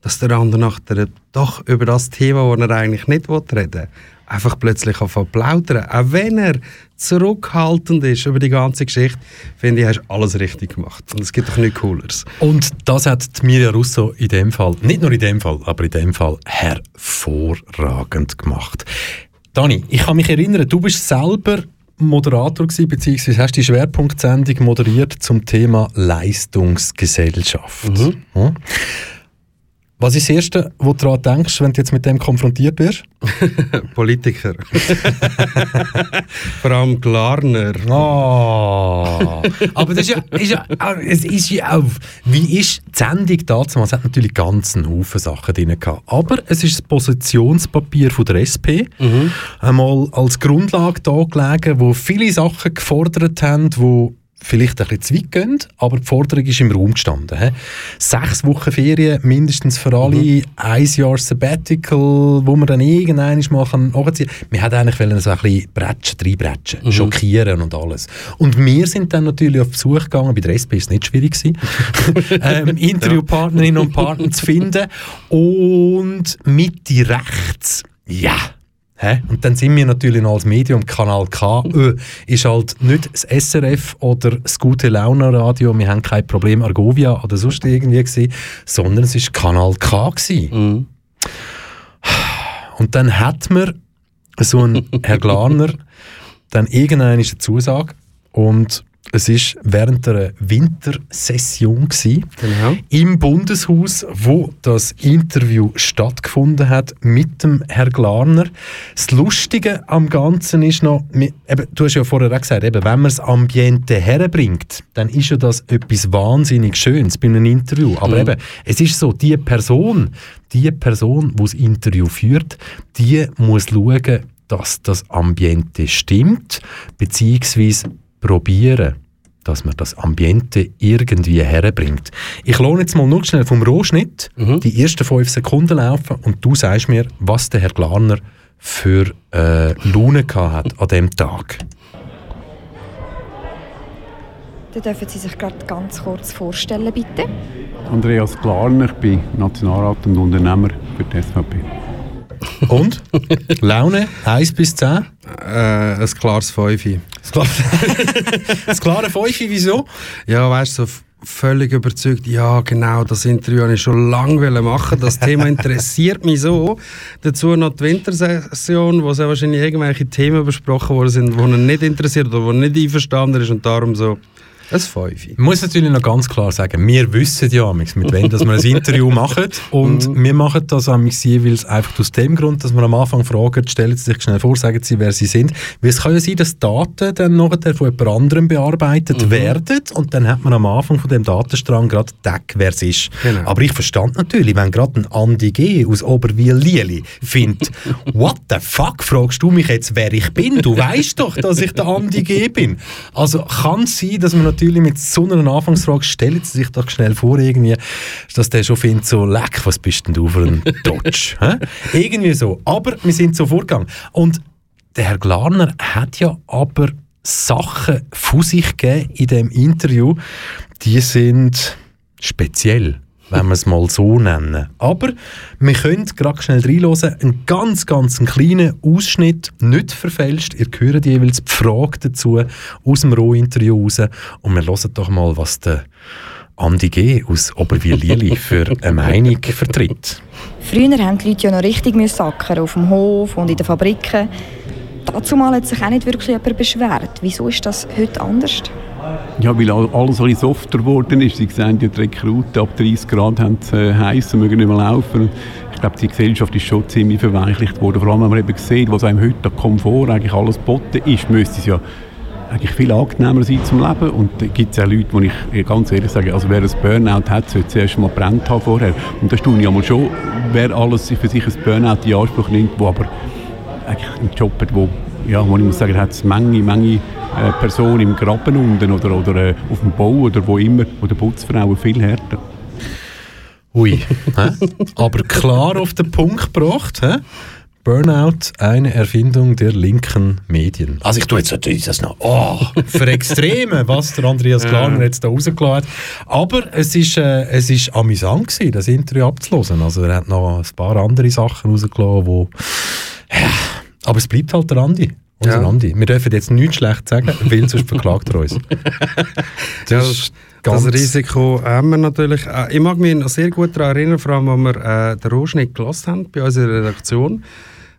dass der andere nachher doch über das Thema, das er eigentlich nicht reden will, einfach plötzlich anfangen plaudern. Auch wenn er zurückhaltend ist über die ganze Geschichte, finde ich, hast du alles richtig gemacht. Und es gibt doch nichts Cooleres. Und das hat Mirja Russo in dem Fall, nicht nur in dem Fall, aber in dem Fall hervorragend gemacht. Dani, ich kann mich erinnern, du bist selber Moderator gewesen, beziehungsweise hast die Schwerpunktsendung moderiert zum Thema Leistungsgesellschaft. Mhm. Was ist das Erste, wo du daran denkst, wenn du jetzt mit dem konfrontiert wirst? Politiker. Vor allem Glarner. Oh. Aber das ist ja, ist ja, es ist ja auch, wie ist die Sendung dazu? Es hat natürlich ganz einen Haufen Sachen drin gehabt. Aber es ist das Positionspapier von der SP. Mhm. Einmal als Grundlage da gelegen, wo viele Sachen gefordert haben, wo vielleicht ein bisschen zu weit gehen, aber die Forderung ist im Raum gestanden. He? Sechs Wochen Ferien, mindestens für alle, mhm. ein Jahr Sabbatical, wo man dann irgendwann mal kann nachziehen kann. Wir wollten eigentlich wollen so ein bisschen bretschen, reinbretschen, mhm. schockieren und alles. Und wir sind dann natürlich auf Besuch gegangen, bei der SP war es nicht schwierig, ähm, Interviewpartnerinnen und Partner zu finden und Mitte rechts, ja, Hä? Und dann sind wir natürlich noch als Medium Kanal K. Ö, ist halt nicht das SRF oder das gute Laune Radio, wir haben kein Problem Argovia oder sonst irgendwie gewesen, sondern es ist Kanal K Mhm. Und dann hat man so ein Herr Glarner dann irgendeine Zusage und es ist während der Wintersession genau. im Bundeshaus, wo das Interview stattgefunden hat mit dem Herr Glarner. Das Lustige am Ganzen ist noch, eben, du hast ja vorher auch gesagt, eben, wenn man das Ambiente herbringt, dann ist ja das etwas wahnsinnig Schönes bei einem Interview. Aber mhm. eben, es ist so, die Person, die Person, die das Interview führt, die muss schauen, dass das Ambiente stimmt, beziehungsweise probieren, dass man das Ambiente irgendwie herbringt. Ich lohne jetzt mal nur schnell vom Rohschnitt mhm. die ersten fünf Sekunden laufen und du sagst mir, was der Herr Glarner für äh, Laune hat an dem Tag. Dann dürfen Sie sich gerade ganz kurz vorstellen, bitte. Andreas Glarner, ich bin Nationalrat und Unternehmer für die SVP. Und? Laune? 1 bis 10? Äh, ein klares 5. Ein klares 5, wieso? Ja, weißt du, so völlig überzeugt, ja genau, das Interview wollte ich schon lange machen. Das Thema interessiert mich so. Dazu noch die Wintersession, wo sehr wahrscheinlich irgendwelche Themen besprochen worden sind, die ihn nicht interessiert oder wo nicht einverstanden ist und darum so ein Fünfe. Ich muss natürlich noch ganz klar sagen, wir wissen ja mit wem dass wir ein Interview machen und mhm. wir machen das jeweils einfach aus dem Grund, dass wir am Anfang fragen, stellen Sie sich schnell vor, sagen Sie, wer Sie sind. Weil es kann ja sein, dass Daten dann nachher von jemand anderem bearbeitet mhm. werden und dann hat man am Anfang von dem Datenstrang gerade Deck, wer es ist. Genau. Aber ich verstand natürlich, wenn gerade ein Andi G. aus Oberwil-Lieli findet, what the fuck, fragst du mich jetzt, wer ich bin? Du weißt doch, dass ich der Andi G. bin. Also kann es sein, dass man natürlich mit so einer Anfangsfrage stellen Sie sich doch schnell vor, irgendwie, dass der schon findet, so, leck, was bist denn du für ein Dodge? irgendwie so. Aber wir sind so vorgegangen. Und der Herr Glarner hat ja aber Sachen von sich gegeben in dem Interview, die sind speziell wenn wir es mal so nennen. Aber wir können gerade schnell reinhören, einen ganz, ganz kleinen Ausschnitt, nicht verfälscht. Ihr hört jeweils die Frage dazu aus dem Rohinterview raus und wir hören doch mal, was der Andi G. aus Oberwil-Lili für eine Meinung vertritt. Früher haben die Leute ja noch richtig sackern auf dem Hof und in den Fabriken. Dazu mal hat sich auch nicht wirklich jemand beschwert. Wieso ist das heute anders? Ja, weil alles ein softer geworden ist. Sie sehen die Rekruten ab 30 Grad haben es äh, heiß und mögen nicht mehr laufen. Ich glaube, die Gesellschaft ist schon ziemlich verweichlicht worden. Vor allem, wenn man eben sieht, was einem heute der Komfort eigentlich alles geboten ist, müsste es ja eigentlich viel angenehmer sein zum Leben. Und da gibt es auch Leute, wo ich ganz ehrlich sage, also wer ein Burnout hat, sollte zuerst mal brennt haben vorher. Und das tun ja mal schon, wer alles für sich ein Burnout in Anspruch nimmt, wo aber eigentlich einen Job hat, wo, ja, wo ich muss sagen, hat es Menge, Menge äh, Person im Graben unten oder, oder äh, auf dem Bau oder wo immer, oder Putzfrauen viel härter. Ui, aber klar auf den Punkt gebracht. He? Burnout, eine Erfindung der linken Medien. Also ich tue jetzt natürlich das noch oh, für Extreme, was der Andreas Klarner jetzt da rausgelassen hat. Aber es ist, äh, es ist amüsant gewesen, das Interview abzuhören. Also er hat noch ein paar andere Sachen rausgelassen, wo... Ja, aber es bleibt halt der Andi. Unser ja. Andi. Wir dürfen jetzt nichts schlecht sagen, weil sonst verklagt er uns. Das, das, das Risiko haben wir natürlich. Äh, ich mag mich noch sehr gut daran erinnern, vor allem, als wir äh, den Rohschnitt gelassen haben bei unserer Redaktion.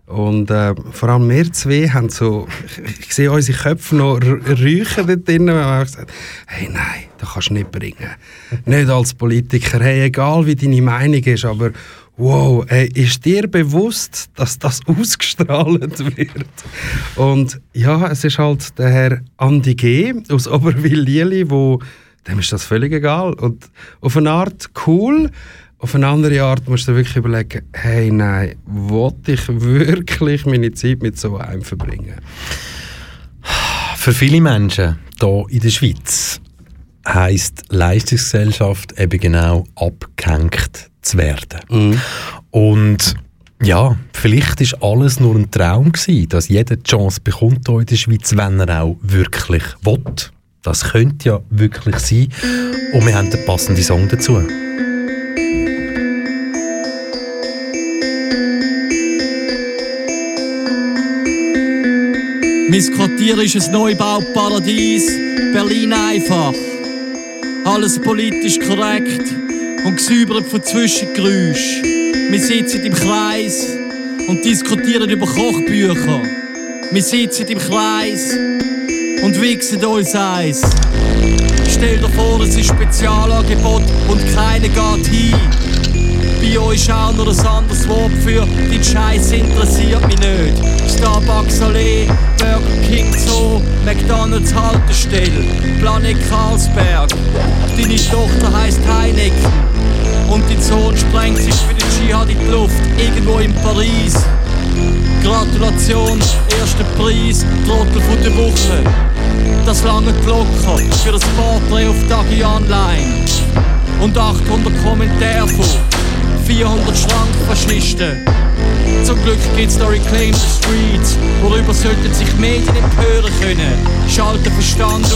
Und äh, vor allem wir zwei haben so, ich, ich sehe unsere Köpfe noch räuchen dort drinnen, wir haben gesagt, hey nein, das kannst du nicht bringen. nicht als Politiker, hey, egal wie deine Meinung ist, aber wow, ey, ist dir bewusst, dass das ausgestrahlt wird? Und ja, es ist halt der Herr Andi G. aus Oberwil-Lieli, dem ist das völlig egal. Und auf eine Art cool, auf eine andere Art musst du wirklich überlegen, hey, nein, wollte ich wirklich meine Zeit mit so einem verbringen? Für viele Menschen hier in der Schweiz heisst Leistungsgesellschaft eben genau abgehängt zu werden. Mhm. Und ja, vielleicht ist alles nur ein Traum gewesen, dass jeder die Chance bekommt hier in der Schweiz, wenn er auch wirklich will. Das könnte ja wirklich sein. Und wir haben den passenden Song dazu. Mein Quartier ist ein Neubauparadies, Berlin einfach. Alles politisch korrekt und gesäubert von Zwischengeräuschen. Wir sitzen im Kreis und diskutieren über Kochbücher. Wir sitzen im Kreis und wichsen uns eins. Stell dir vor, es ist Spezialangebot und keiner geht hin. Bei euch auch noch ein anderes Wort für die Scheiße interessiert mich nicht. Starbucks Allee, Burger King Zoo, McDonalds Haltestelle, Planet Karlsberg. Deine Tochter heißt Heineken und dein Sohn sprengt sich für den Dschihad in die Luft, irgendwo in Paris. Gratulation, erster Preis, Trottel von der Woche. Das lange locker für das Porträt auf Dagi Online. Und 800 Kommentare von 400 Schrankfaschisten. Zum Glück gibt's da Reclaim the Streets, worüber sollten sich Medien empören können. Schalten Verstand aus,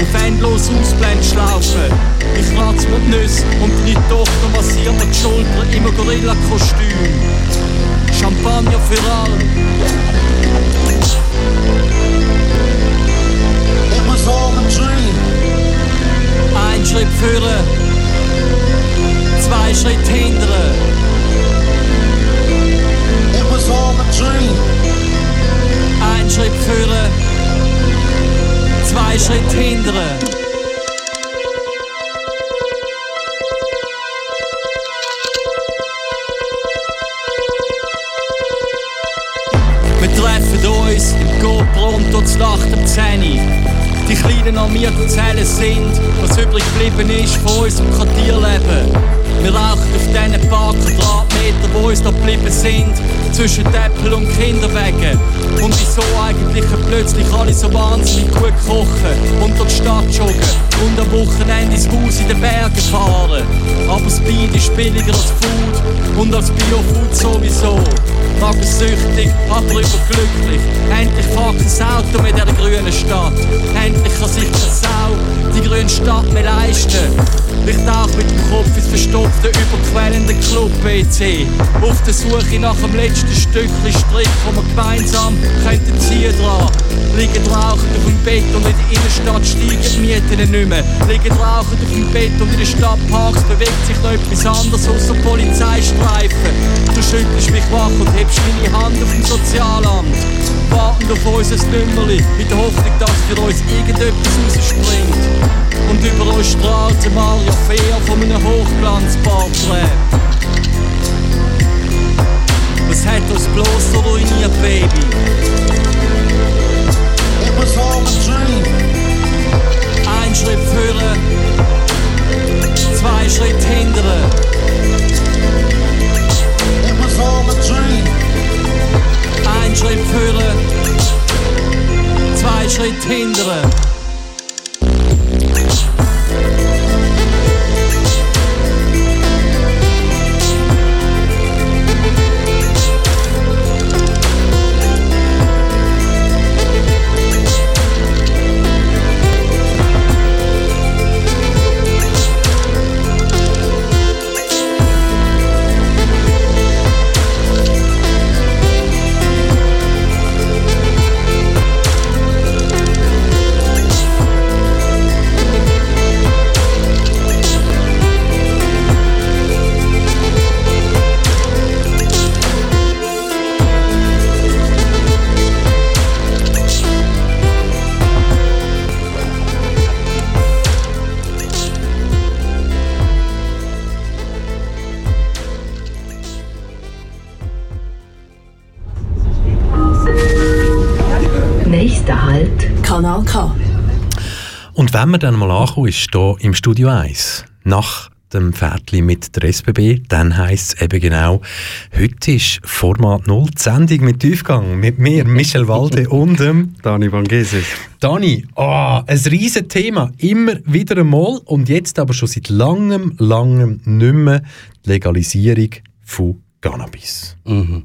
auf endlos Ausblendschlaufen. Ich ratz mir die Nüsse und deine Tochter massiert mir die Schulter im Gorilla-Kostüm. Champagner für alle. Was all a dream. Ein Schritt führen, zwei Schritt hindern. It was all a dream. Ein Schritt führen, zwei Schritt hindern. Uns im GoPro und dort Nacht um 10 Uhr. Die kleinen armierten Zellen sind, was übrig geblieben ist von unserem Quartierleben. Wir rauchen auf diesen paar Quadratmeter, wo uns da geblieben sind, zwischen Äpfel und Kinderwegen. Und wieso eigentlich plötzlich alle so wahnsinnig gut kochen und durch die Stadt joggen und am Wochenende ins Haus in den Bergen fahren. Aber Beat ist billiger als Food und als Biofood sowieso. Magensüchtig, aber überglücklich. Endlich fährt kein Auto mit dieser grünen Stadt. Endlich kann sich keine Sau die grüne Stadt mehr leisten. Ich tauche mit dem Kopf ins verstopfte, überquellende Club-WC. Auf der Suche nach dem letzten Stückchen Strick, wo wir gemeinsam könnten ziehen dran. Liegen rauchend auf dem Bett und in der Innenstadt steigen die Mieten nicht mehr. Liegen rauchend auf dem Bett und in den Stadtparks bewegt sich noch etwas anderes außer Polizeistreifen. Du schüttelst mich wach und hebst meine Hand auf dem Sozialamt. Warten auf unser Nümmerli, in der Hoffnung, dass für uns irgendetwas rausspringt. Und über uns strahlt der Mario Fair von einem Hochglanzporträt. Was hat uns bloß so ruiniert, Baby? It was all a dream. Ein Schritt führen, zwei Schritt hindern. It was all a dream. Ein Schritt führen, zwei Schritt hindern. Und wenn man dann mal ankommt, ist hier im Studio 1, nach dem Pferdli mit der SBB, dann heisst es eben genau, heute ist Format 0, die Sendung mit Tiefgang, mit mir, Michel Walde und dem Dani Van Geses. Dani, ah, ein riesen Thema, immer wieder einmal und jetzt aber schon seit langem, langem nicht mehr die Legalisierung von Cannabis. Mhm.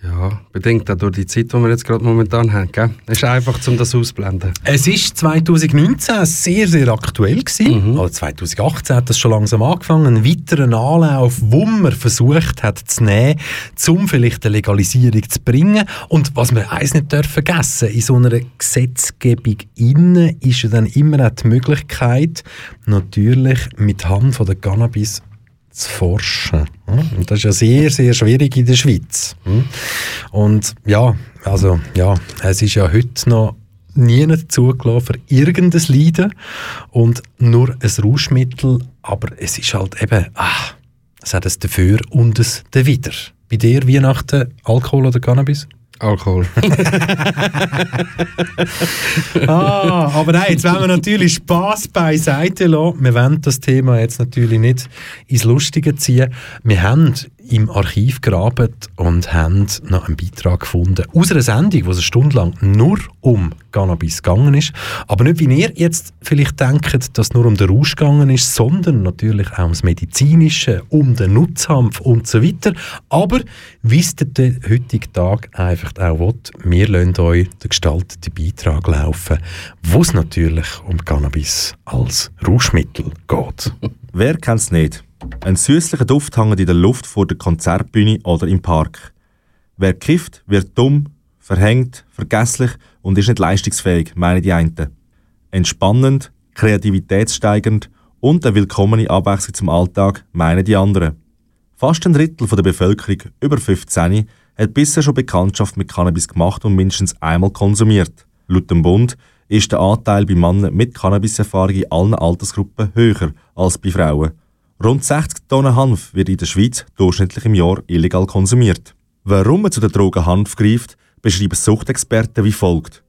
Ja, bedingt auch durch die Zeit, die wir jetzt gerade momentan haben. Gell? Es ist einfach, um das auszublenden. Es ist 2019 sehr, sehr aktuell gewesen. Mhm. Oder 2018 hat das schon langsam angefangen. Einen weiteren Anlauf, wo man versucht hat zu nehmen, um vielleicht eine Legalisierung zu bringen. Und was wir eins nicht dürfen vergessen, in so einer Gesetzgebung innen ist ja dann immer auch die Möglichkeit, natürlich mit Hand von der Cannabis zu forschen. hm? Und das ist ja sehr, sehr schwierig in der Schweiz. hm? Und ja, also ja, es ist ja heute noch nie zugelassen für irgendein Leiden und nur ein Rauschmittel, aber es ist halt eben, ah, es hat es dafür und es dawider. Bei dir Weihnachten Alkohol oder Cannabis? Alkohol. ah, aber nein, jetzt wollen wir natürlich Spass beiseite lassen. Wir wollen das Thema jetzt natürlich nicht ins Lustige ziehen. Wir haben im Archiv graben und haben noch einen Beitrag gefunden aus einer Sendung, wo es eine Stunde lang nur um Cannabis gegangen ist. Aber nicht, wie ihr jetzt vielleicht denkt, dass es nur um den Rausch gegangen ist, sondern natürlich auch ums Medizinische, um den Nutzhanf und so weiter. Aber wie es der heutige Tag einfach auch will, wir lassen euch den gestalteten Beitrag laufen, wo es natürlich um Cannabis als Rauschmittel geht. Wer kennt es nicht? Ein süßlicher Duft hängt in der Luft vor der Konzertbühne oder im Park. Wer kifft, wird dumm, verhängt, vergesslich und ist nicht leistungsfähig, meinen die einen. Entspannend, kreativitätssteigernd und eine willkommene Abwechslung zum Alltag, meinen die anderen. Fast ein Drittel der Bevölkerung über 15 hat bisher schon Bekanntschaft mit Cannabis gemacht und mindestens einmal konsumiert. Laut dem Bund ist der Anteil bei Männern mit Cannabiserfahrung in allen Altersgruppen höher als bei Frauen. Rund 60 Tonnen Hanf wird in der Schweiz durchschnittlich im Jahr illegal konsumiert. Warum man zu der Droge Hanf greift, beschreiben Suchtexperten wie folgt.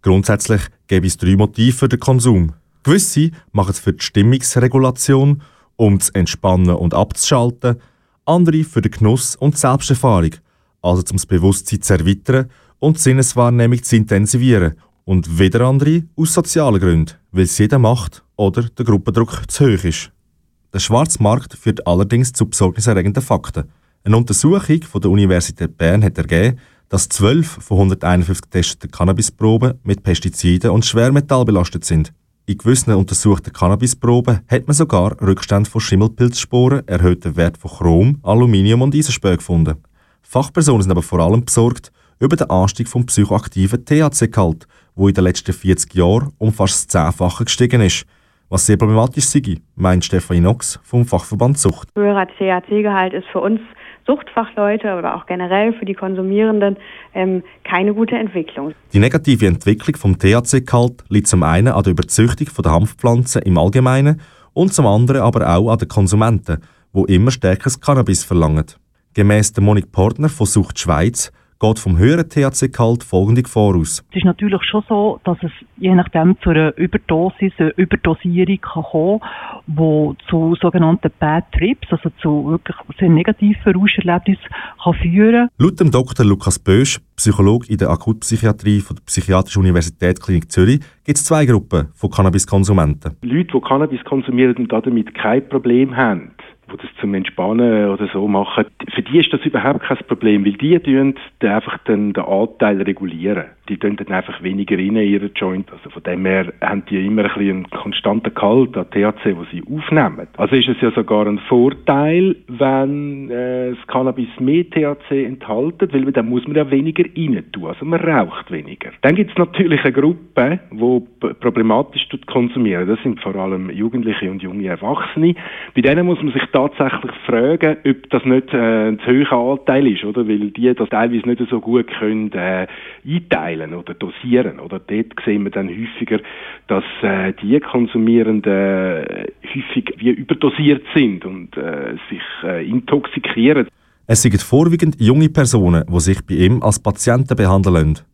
Grundsätzlich gäbe es drei Motive für den Konsum. Gewisse machen es für die Stimmungsregulation, um zu entspannen und abzuschalten, andere für den Genuss und die Selbsterfahrung, also um das Bewusstsein zu erweitern und die Sinneswahrnehmung zu intensivieren und wieder andere aus sozialen Gründen, weil es jeder macht oder der Gruppendruck zu hoch ist. Der schwarze Markt führt allerdings zu besorgniserregenden Fakten. Eine Untersuchung von der Universität Bern hat ergeben, dass 12 von 151 getesteten Cannabisproben mit Pestiziden und Schwermetall belastet sind. In gewissen untersuchten Cannabisproben hat man sogar Rückstände von Schimmelpilzsporen, erhöhten Wert von Chrom, Aluminium und Eisenspö gefunden. Fachpersonen sind aber vor allem besorgt über den Anstieg vom psychoaktiven THC-Gehalt, wo in den letzten 40 Jahren um fast das Zehnfache gestiegen ist. Was sehr problematisch sei, meint Stefanie Nox vom Fachverband Sucht. Höherer THC-Gehalt ist für uns Suchtfachleute oder auch generell für die Konsumierenden ähm, keine gute Entwicklung. Die negative Entwicklung vom THC-Gehalt liegt zum einen an der Überzüchtung der Hanfpflanzen im Allgemeinen und zum anderen aber auch an den Konsumenten, wo immer stärkeres Cannabis verlangen. Gemäss der Monik Portner von Sucht Schweiz geht vom höheren THC-Gehalt folgende voraus. Es ist natürlich schon so, dass es je nachdem zu einer Überdosis, einer Überdosierung kann kommen wo zu sogenannten Bad Trips, also zu wirklich sehr negativen Rauscherlebnissen kann führen Laut dem Dr. Lukas Bösch, Psychologe in der Akutpsychiatrie von der Psychiatrischen Universität Klinik Zürich, gibt es zwei Gruppen von Cannabiskonsumenten. Leute, die Cannabis konsumieren und damit kein Problem haben, die das zum Entspannen oder so machen, für die ist das überhaupt kein Problem, weil die tun einfach den, den Anteil regulieren. Die tun dann einfach weniger rein in ihren Joint. Also von dem her haben die immer ein bisschen einen konstanten Gehalt an THC, wo sie aufnehmen. Also ist es ja sogar ein Vorteil, wenn äh, das Cannabis mehr THC enthält, weil dann muss man ja weniger rein tun. Also man raucht weniger. Dann gibt es natürlich eine Gruppe, die problematisch konsumieren. Das sind vor allem Jugendliche und junge Erwachsene. Bei denen muss man sich tatsächlich fragen, ob das nicht äh, ein zu hoher Anteil ist, oder? Weil die das teilweise nicht so gut können äh, einteilen oder dosieren, oder? Dort sehen wir dann häufiger, dass äh, die Konsumierenden äh, häufig wie überdosiert sind und äh, sich äh, intoxikieren. Es sind vorwiegend junge Personen, die sich bei ihm als Patienten behandeln lassen.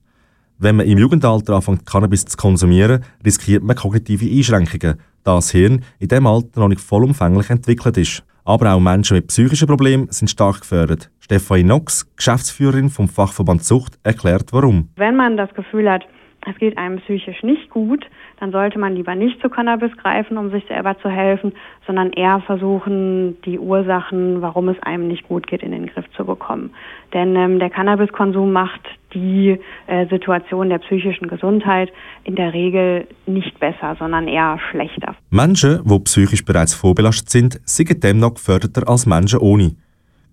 Wenn man im Jugendalter anfängt, Cannabis zu konsumieren, riskiert man kognitive Einschränkungen, da das Hirn in diesem Alter noch nicht vollumfänglich entwickelt ist. Aber auch Menschen mit psychischen Problemen sind stark gefördert. Stefanie Knox, Geschäftsführerin vom Fachverband Sucht, erklärt warum. Wenn man das Gefühl hat, es geht einem psychisch nicht gut, dann sollte man lieber nicht zu Cannabis greifen, um sich selber zu helfen, sondern eher versuchen, die Ursachen, warum es einem nicht gut geht, in den Griff zu bekommen. Denn ähm, der Cannabiskonsum macht die äh, Situation der psychischen Gesundheit in der Regel nicht besser, sondern eher schlechter. Menschen, die psychisch bereits vorbelastet sind, sind demnach geförderter als Menschen ohne.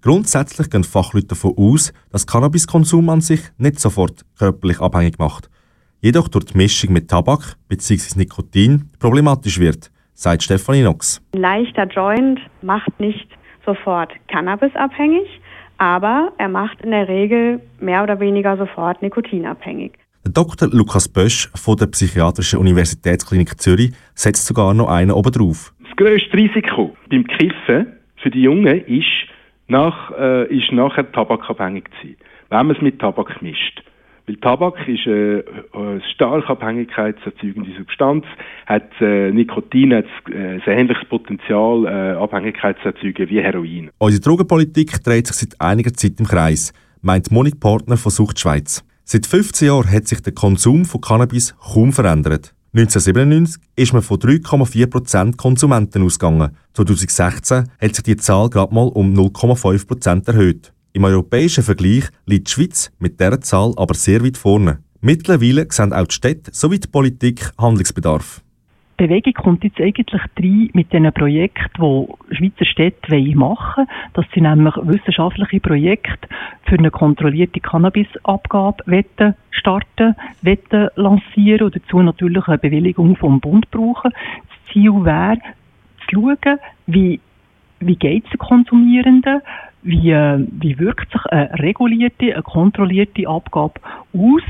Grundsätzlich gehen Fachleute davon aus, dass Cannabiskonsum an sich nicht sofort körperlich abhängig macht jedoch durch die Mischung mit Tabak bzw. Nikotin problematisch wird, sagt Stefanie Knox. Ein leichter Joint macht nicht sofort Cannabis-abhängig, aber er macht in der Regel mehr oder weniger sofort nikotinabhängig. Dr. Lukas Bösch von der Psychiatrischen Universitätsklinik Zürich setzt sogar noch einen oben drauf. Das grösste Risiko beim Kiffen für die Jungen ist, nach, äh, ist nachher tabakabhängig zu sein, wenn man es mit Tabak mischt. Weil Tabak ist äh, eine stark abhängigkeitserzeugende Substanz, hat äh, Nikotin hat äh, ein ähnliches Potenzial, äh, Abhängigkeit wie Heroin. Unsere Drogenpolitik dreht sich seit einiger Zeit im Kreis, meint Monique Partner von Sucht Schweiz. Seit 15 Jahren hat sich der Konsum von Cannabis kaum verändert. 1997 ist man von 3,4% Konsumenten ausgegangen. 2016 hat sich die Zahl gerade mal um 0,5% erhöht. Im europäischen Vergleich liegt die Schweiz mit dieser Zahl aber sehr weit vorne. Mittlerweile sehen auch die Städte sowie die Politik Handlungsbedarf. Die Bewegung kommt jetzt eigentlich rein mit diesen Projekten, die Schweizer Städte machen wollen. Das sind nämlich wissenschaftliche Projekte für eine kontrollierte Cannabisabgabe starten, lancieren und dazu natürlich eine Bewilligung vom Bund brauchen. Das Ziel wäre, zu schauen, wie, wie geht es den Konsumierenden, wie, äh, wie wirkt sich eine regulierte, eine kontrollierte Abgabe aus.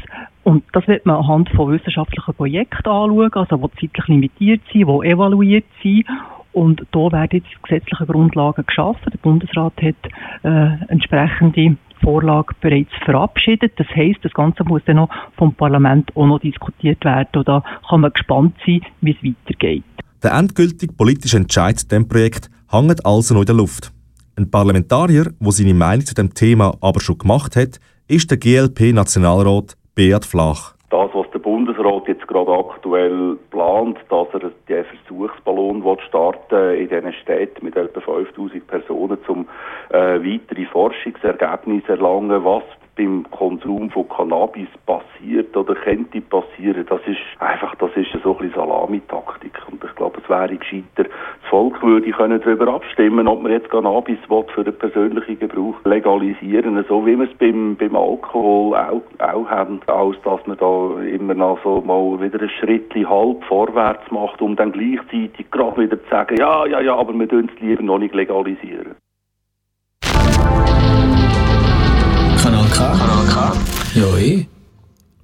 Und das wird man anhand von wissenschaftlichen Projekten anschauen, also die zeitlich limitiert sind, die evaluiert sind. Und da werden jetzt gesetzliche Grundlagen geschaffen. Der Bundesrat hat äh, entsprechende Vorlage bereits verabschiedet. Das heißt, das Ganze muss dann noch vom Parlament auch noch diskutiert werden. Und da kann man gespannt sein, wie es weitergeht. Der endgültige politische Entscheid zu diesem Projekt hängt also noch in der Luft. Ein Parlamentarier, der seine Meinung zu dem Thema aber schon gemacht hat, ist der GLP-Nationalrat Beat Flach. Das, was der Bundesrat jetzt gerade aktuell plant, dass er den Versuchsballon starten in diesen Städten mit etwa 5000 Personen, um äh, weitere Forschungsergebnisse erlangen, was beim Konsum von Cannabis passiert oder könnte passieren, das ist einfach, das ist so ein Salamitaktik. Und ich glaube, es wäre gescheiter, das Volk würde können darüber abstimmen, ob man jetzt Cannabis für den persönlichen Gebrauch legalisieren, so wie wir es beim, beim Alkohol auch, auch haben, als dass man da immer noch so mal wieder einen Schritt halb vorwärts macht, um dann gleichzeitig gerade wieder zu sagen, ja, ja, ja, aber wir tun es lieber noch nicht legalisieren. Kanal K. Kanal K. Ja, eh.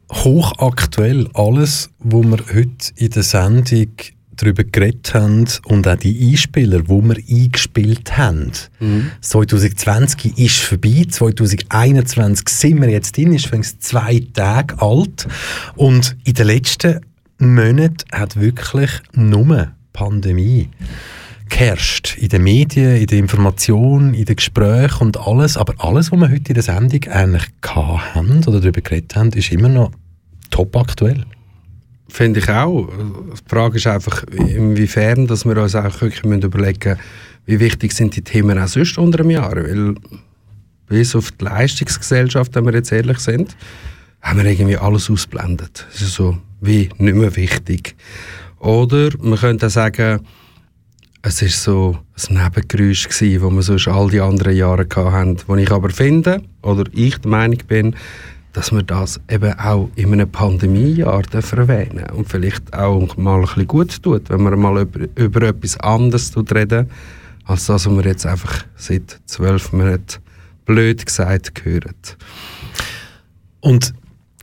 Hochaktuell alles, was wir heute in der Sendung darüber geredet haben und auch die Einspieler, die wir eingespielt haben. Mhm. 2020 ist vorbei, 2021 sind wir jetzt drin, ist übrigens zwei Tage alt und in den letzten Monaten hat wirklich nur Pandemie geherrscht. In den Medien, in der Information, in den Gesprächen und alles. Aber alles, was wir heute in der Sendung eigentlich haben oder darüber geredet haben, ist immer noch top aktuell. Finde ich auch. Die Frage ist einfach, inwiefern dass wir uns auch wirklich überlegen müssen, wie wichtig sind die Themen auch sonst unter einem Jahr. Weil bis auf die Leistungsgesellschaft, wenn wir jetzt ehrlich sind, haben wir irgendwie alles ausblendet. Es ist so wie nicht mehr wichtig. Oder man könnte sagen, es war so ein Nebengeräusch das wir sonst all die anderen Jahre hatten. Wo ich aber finde, oder ich der Meinung bin, dass wir das eben auch in einem Pandemiejahr erwähnen und vielleicht auch mal ein bisschen gut tut, wenn man mal über, über etwas anderes reden, als das, was wir jetzt einfach seit zwölf Monaten blöd gesagt hören. Und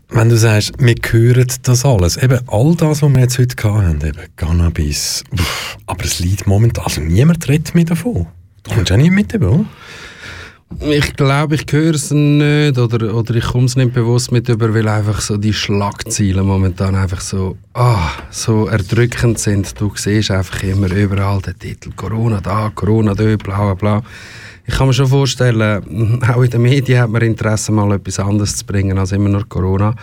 wenn du sagst, wir hören das alles, eben all das, was wir jetzt heute hatten, eben Cannabis, aber es liegt momentan, also niemand redet mehr davon. Du kommst auch nicht mit, oder? Ich glaube, ich höre es nicht oder, oder ich komme es nicht bewusst mit über, weil einfach so die Schlagzeilen momentan einfach so, ah, so erdrückend sind. Du siehst einfach immer überall den Titel Corona da, Corona da, bla bla bla. Ich kann mir schon vorstellen, auch in den Medien hat man Interesse, mal etwas anderes zu bringen als immer nur Corona.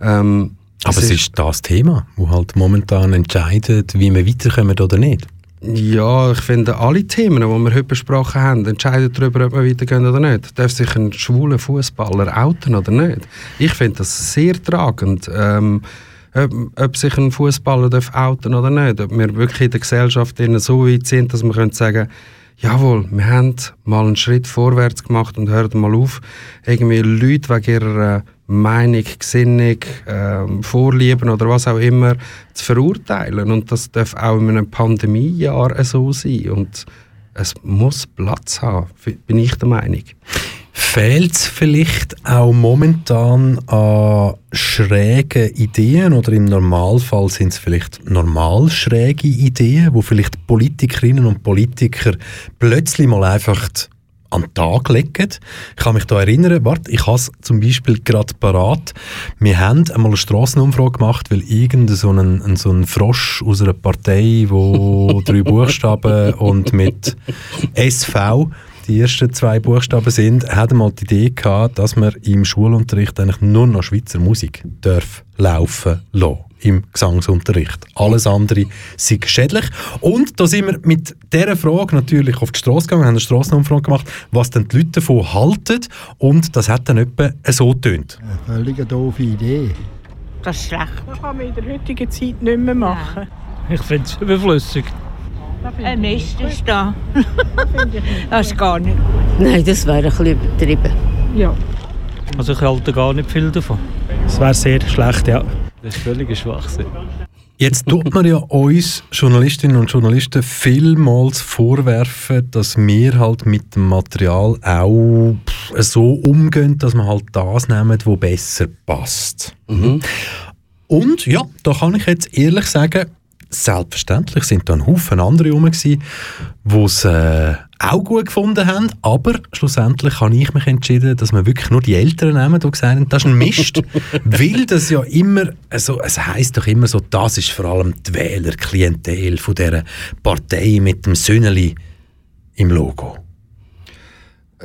Ähm, Aber es ist das Thema, wo halt momentan entscheidet, wie wir weiterkommen oder nicht. Ja, ich finde, alle Themen, die wir heute besprochen haben, entscheiden darüber, ob wir weitergehen oder nicht. Darf sich ein schwuler Fußballer outen oder nicht? Ich finde das sehr tragend. Ähm, ob, ob sich ein Fußballer outen oder nicht. Ob wir wirklich in der Gesellschaft so weit sind, dass wir können sagen jawohl, wir haben mal einen Schritt vorwärts gemacht und hören mal auf, irgendwie Leute wegen ihrer Meinung, Gesinnung, ähm, Vorlieben oder was auch immer zu verurteilen. Und das darf auch in einem Pandemiejahr so sein. Und es muss Platz haben, bin ich der Meinung. Fehlt es vielleicht auch momentan an schrägen Ideen oder im Normalfall sind es vielleicht normal schräge Ideen, wo vielleicht Politikerinnen und Politiker plötzlich mal einfach an den Tag legen. Ich kann mich da erinnern, warte, ich habe es zum Beispiel gerade parat. Wir haben einmal eine Strassenumfrage gemacht, weil irgendein so ein, so ein Frosch aus einer Partei, wo drei Buchstaben und mit SV die ersten zwei Buchstaben sind, hat einmal die Idee gehabt, dass man im Schulunterricht eigentlich nur noch Schweizer Musik darf laufen lassen im Gesangsunterricht. Alles andere sei schädlich. Und da sind wir mit dieser Frage natürlich auf die Straße gegangen, haben eine Strassenumfrage gemacht, was denn die Leute davon halten. Und das hat dann etwa so getönt. Eine völlig doofe Idee. Das ist schlecht. Das kann man in der heutigen Zeit nicht mehr machen. Ich finde es überflüssig. Ein Mist ist da. das ist gar nicht. Nein, das wäre ein bisschen übertrieben. Ja. Also ich halte gar nicht viel davon. Es wäre sehr schlecht, ja. Das ist völliger Schwachsinn. Jetzt tut man ja uns Journalistinnen und Journalisten vielmals vorwerfen, dass wir halt mit dem Material auch so umgehen, dass man halt das nehmen, was besser passt. Mhm. Und ja, da kann ich jetzt ehrlich sagen, selbstverständlich sind da ein Haufen andere rum die es äh, auch gut gefunden haben, aber schlussendlich habe ich mich entschieden, dass wir wirklich nur die Älteren nehmen, die gesagt haben, das ist ein Mist, weil das ja immer, also, es heisst doch immer so, das ist vor allem die Wählerklientel von dieser Partei mit dem Söhneli im Logo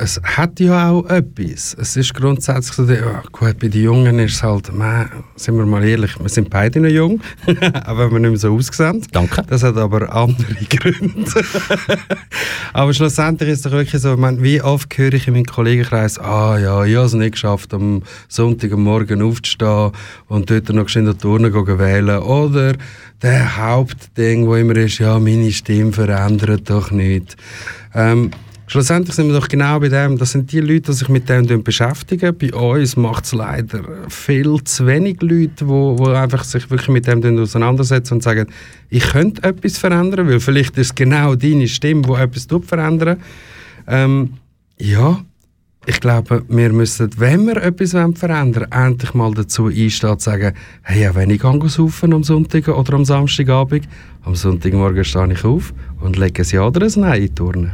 es hat ja auch etwas. Es ist grundsätzlich so, ja, gut, bei den Jungen ist es halt, man, sind wir mal ehrlich, wir sind beide noch jung, auch wenn wir nicht mehr so aussehen. Danke. Das hat aber andere Gründe. aber schlussendlich ist es doch wirklich so, ich meine, wie oft höre ich in meinem Kollegenkreis, ah ja, ich habe es nicht geschafft, am Sonntagmorgen aufzustehen und dort noch in der Turne wählen. Oder der Hauptding, wo immer ist, ja, meine Stimme verändert doch nicht. Ähm, Schlussendlich sind wir doch genau bei dem, das sind die Leute, die sich mit dem beschäftigen. Bei uns macht es leider viel zu wenig Leute, die, die einfach sich wirklich mit dem auseinandersetzen und sagen, ich könnte etwas verändern, weil vielleicht ist es genau deine Stimme, die etwas verändern. Ähm, Ja, ich glaube, wir müssen, wenn wir etwas verändern wollen, endlich mal dazu einstehen und sagen, hey, ja, wenn ich saufen am Sonntag oder am Samstagabend, am Sonntagmorgen stehe ich auf und lege ein Ja oder ein Nein in die Turne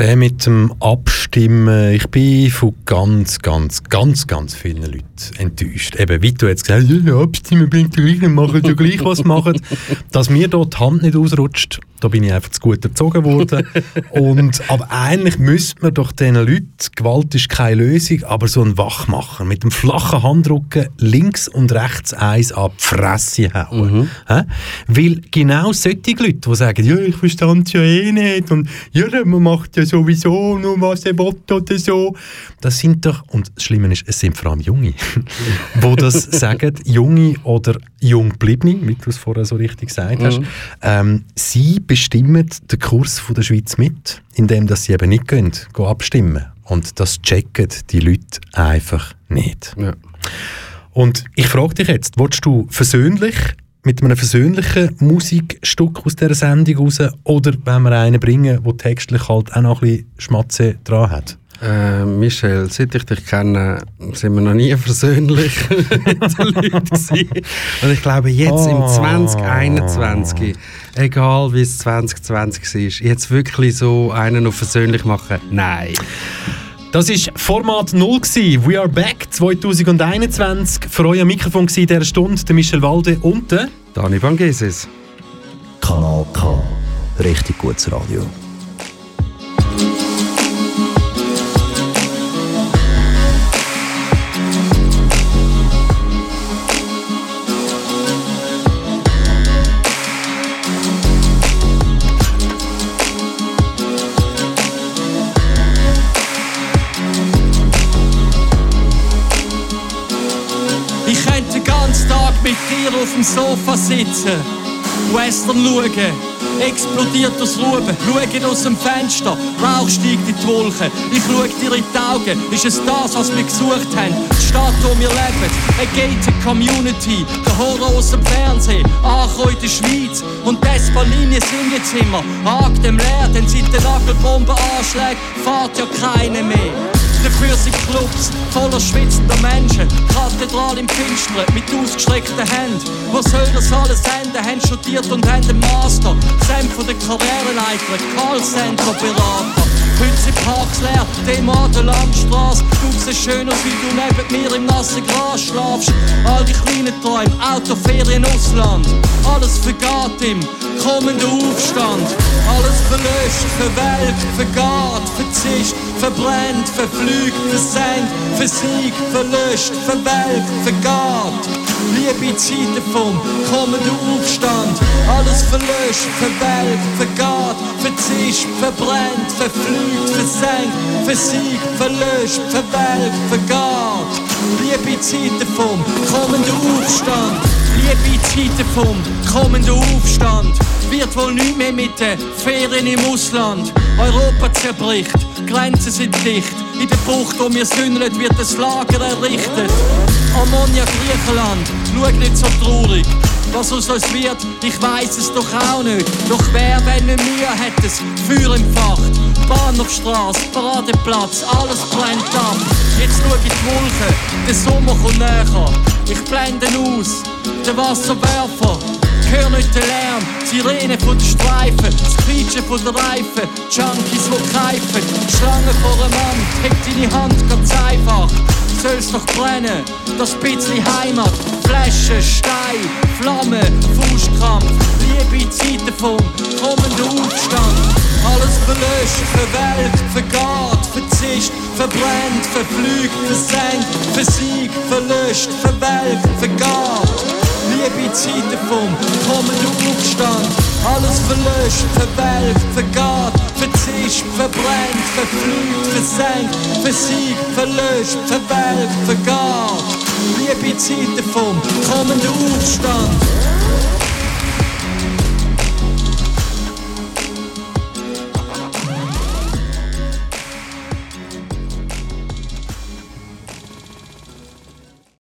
der mit dem Abstimmen, ich bin von ganz, ganz, ganz, ganz vielen Leuten enttäuscht. Eben, wie du jetzt gesagt hast, ja, abstimmen bringt gleich, wir machen ja gleich was machen. Dass mir dort die Hand nicht ausrutscht, da bin ich einfach zu gut erzogen worden. und, aber eigentlich müsste man doch diesen Leuten, Gewalt ist keine Lösung, aber so ein Wachmacher mit dem flachen Handrücken links und rechts eins ab die Fresse hauen. Mhm. Weil genau solche Leute, die sagen, ja, ich verstand es ja eh nicht und ja, man macht ja sowieso nur was er will oder so. Das sind doch, und das Schlimme ist, es sind vor allem Junge, die das sagen, Junge oder Jungbliebene, wie du es vorher so richtig gesagt hast, mhm. ähm, sie bestimmen den Kurs von der Schweiz mit, indem dass sie eben nicht gehen, gehen abstimmen. Und das checken die Leute einfach nicht. Ja. Und ich frage dich jetzt, willst du versöhnlich mit einem versöhnlichen Musikstück aus dieser Sendung raus oder wenn wir einen bringen, der textlich halt auch noch ein bisschen Schmatze dran hat? Äh, Michel, seit ich dich kenne, sind wir noch nie versöhnlich mit den Leuten gewesen. Und ich glaube, jetzt im Oh. 2021, egal wie es 2020 war, jetzt wirklich so einen auf versöhnlich machen, nein. Das war Format 0, gewesen. We Are Back 2021. Für euch am Mikrofon war in dieser Stunde der Michel Walde und der Dani Bangeses. Kanal K. Richtig gutes Radio. Dem Sofa sitzen, Western schauen, explodiert das Ruben, schauen aus dem Fenster, Rauch steigt in die Wolken, ich schau dir in die Augen, ist es das, was wir gesucht haben? Die Stadt, wo wir leben, eine gated Community, der Horror aus dem Fernsehen, angekommen in der Schweiz. Und das Linie sind jetzt immer, dem leer, denn seit den Nagelbombenanschlägen fährt ja keine mehr. Dafür sind Clubs voller schwitzender Menschen. Kathedral im Finstern mit ausgestreckten Händen. Wo soll das alles enden? Haben studiert und haben den Master. Sam von der Karriereleiter, Callcenter-Berater. Sind Parks leer, Demo an der Landstraße. Du siehst schön aus, wie du neben mir im nassen Gras schlafst. All die kleinen Träume, Autoferien, Ausland. Alles vergeht im kommenden Aufstand. Alles verlöscht, verwelkt, vergeht, verzischt, verbrennt, verflügt, versenkt, versiegt, verlöscht, verwelkt, vergeht. Liebe Zeiten vom kommenden Aufstand. Alles verlöscht, verwelkt, vergeht, verzischt, verbrennt, verflügt, versenkt, versiegt, verlöscht, verwelkt, vergeht. Liebe Zeiten vom kommenden Aufstand. Liebe Zeiten vom kommenden Aufstand. Wird wohl nicht mehr mit den Ferien im Ausland. Europa zerbricht, Grenzen sind dicht. In der Bucht, wo wir sündeln, wird das Lager errichtet. Ammonia Griechenland, schau nicht so traurig. Was aus uns wird, ich weiß es doch auch nicht. Doch wer, wenn nicht wir, hat es Feuer entfacht. Bahnhofstrasse, Paradeplatz, alles brennt ab. Jetzt schau ich die Wolken, der Sommer kommt näher. Ich blende aus, der Wasserwerfer. Hör nicht den Lärm, Sirene von den Streifen, das Quietschen von der Reifen, Junkies, die greifen, Schlange vor einem Mann, heb deine Hand ganz einfach. Soll's doch brennen, das bisschen Heimat, Flaschen, Stein, Flamme, Faustkampf, Liebe Zeiten vom kommenden Aufstand. Alles verlöscht, verwelkt, vergeht, verzischt, verbrennt, verflügt, versenkt, versiegt, verlöscht, verwelkt, vergeht. Liebe Zeiten vom kommenden Aufstand. Alles verlöscht, verwelkt, vergeht, verzischt, verbrennt, verflügt, versenkt, versiegt, verlöscht, verwelkt, vergeht. Liebe Zeiten vom kommenden Aufstand.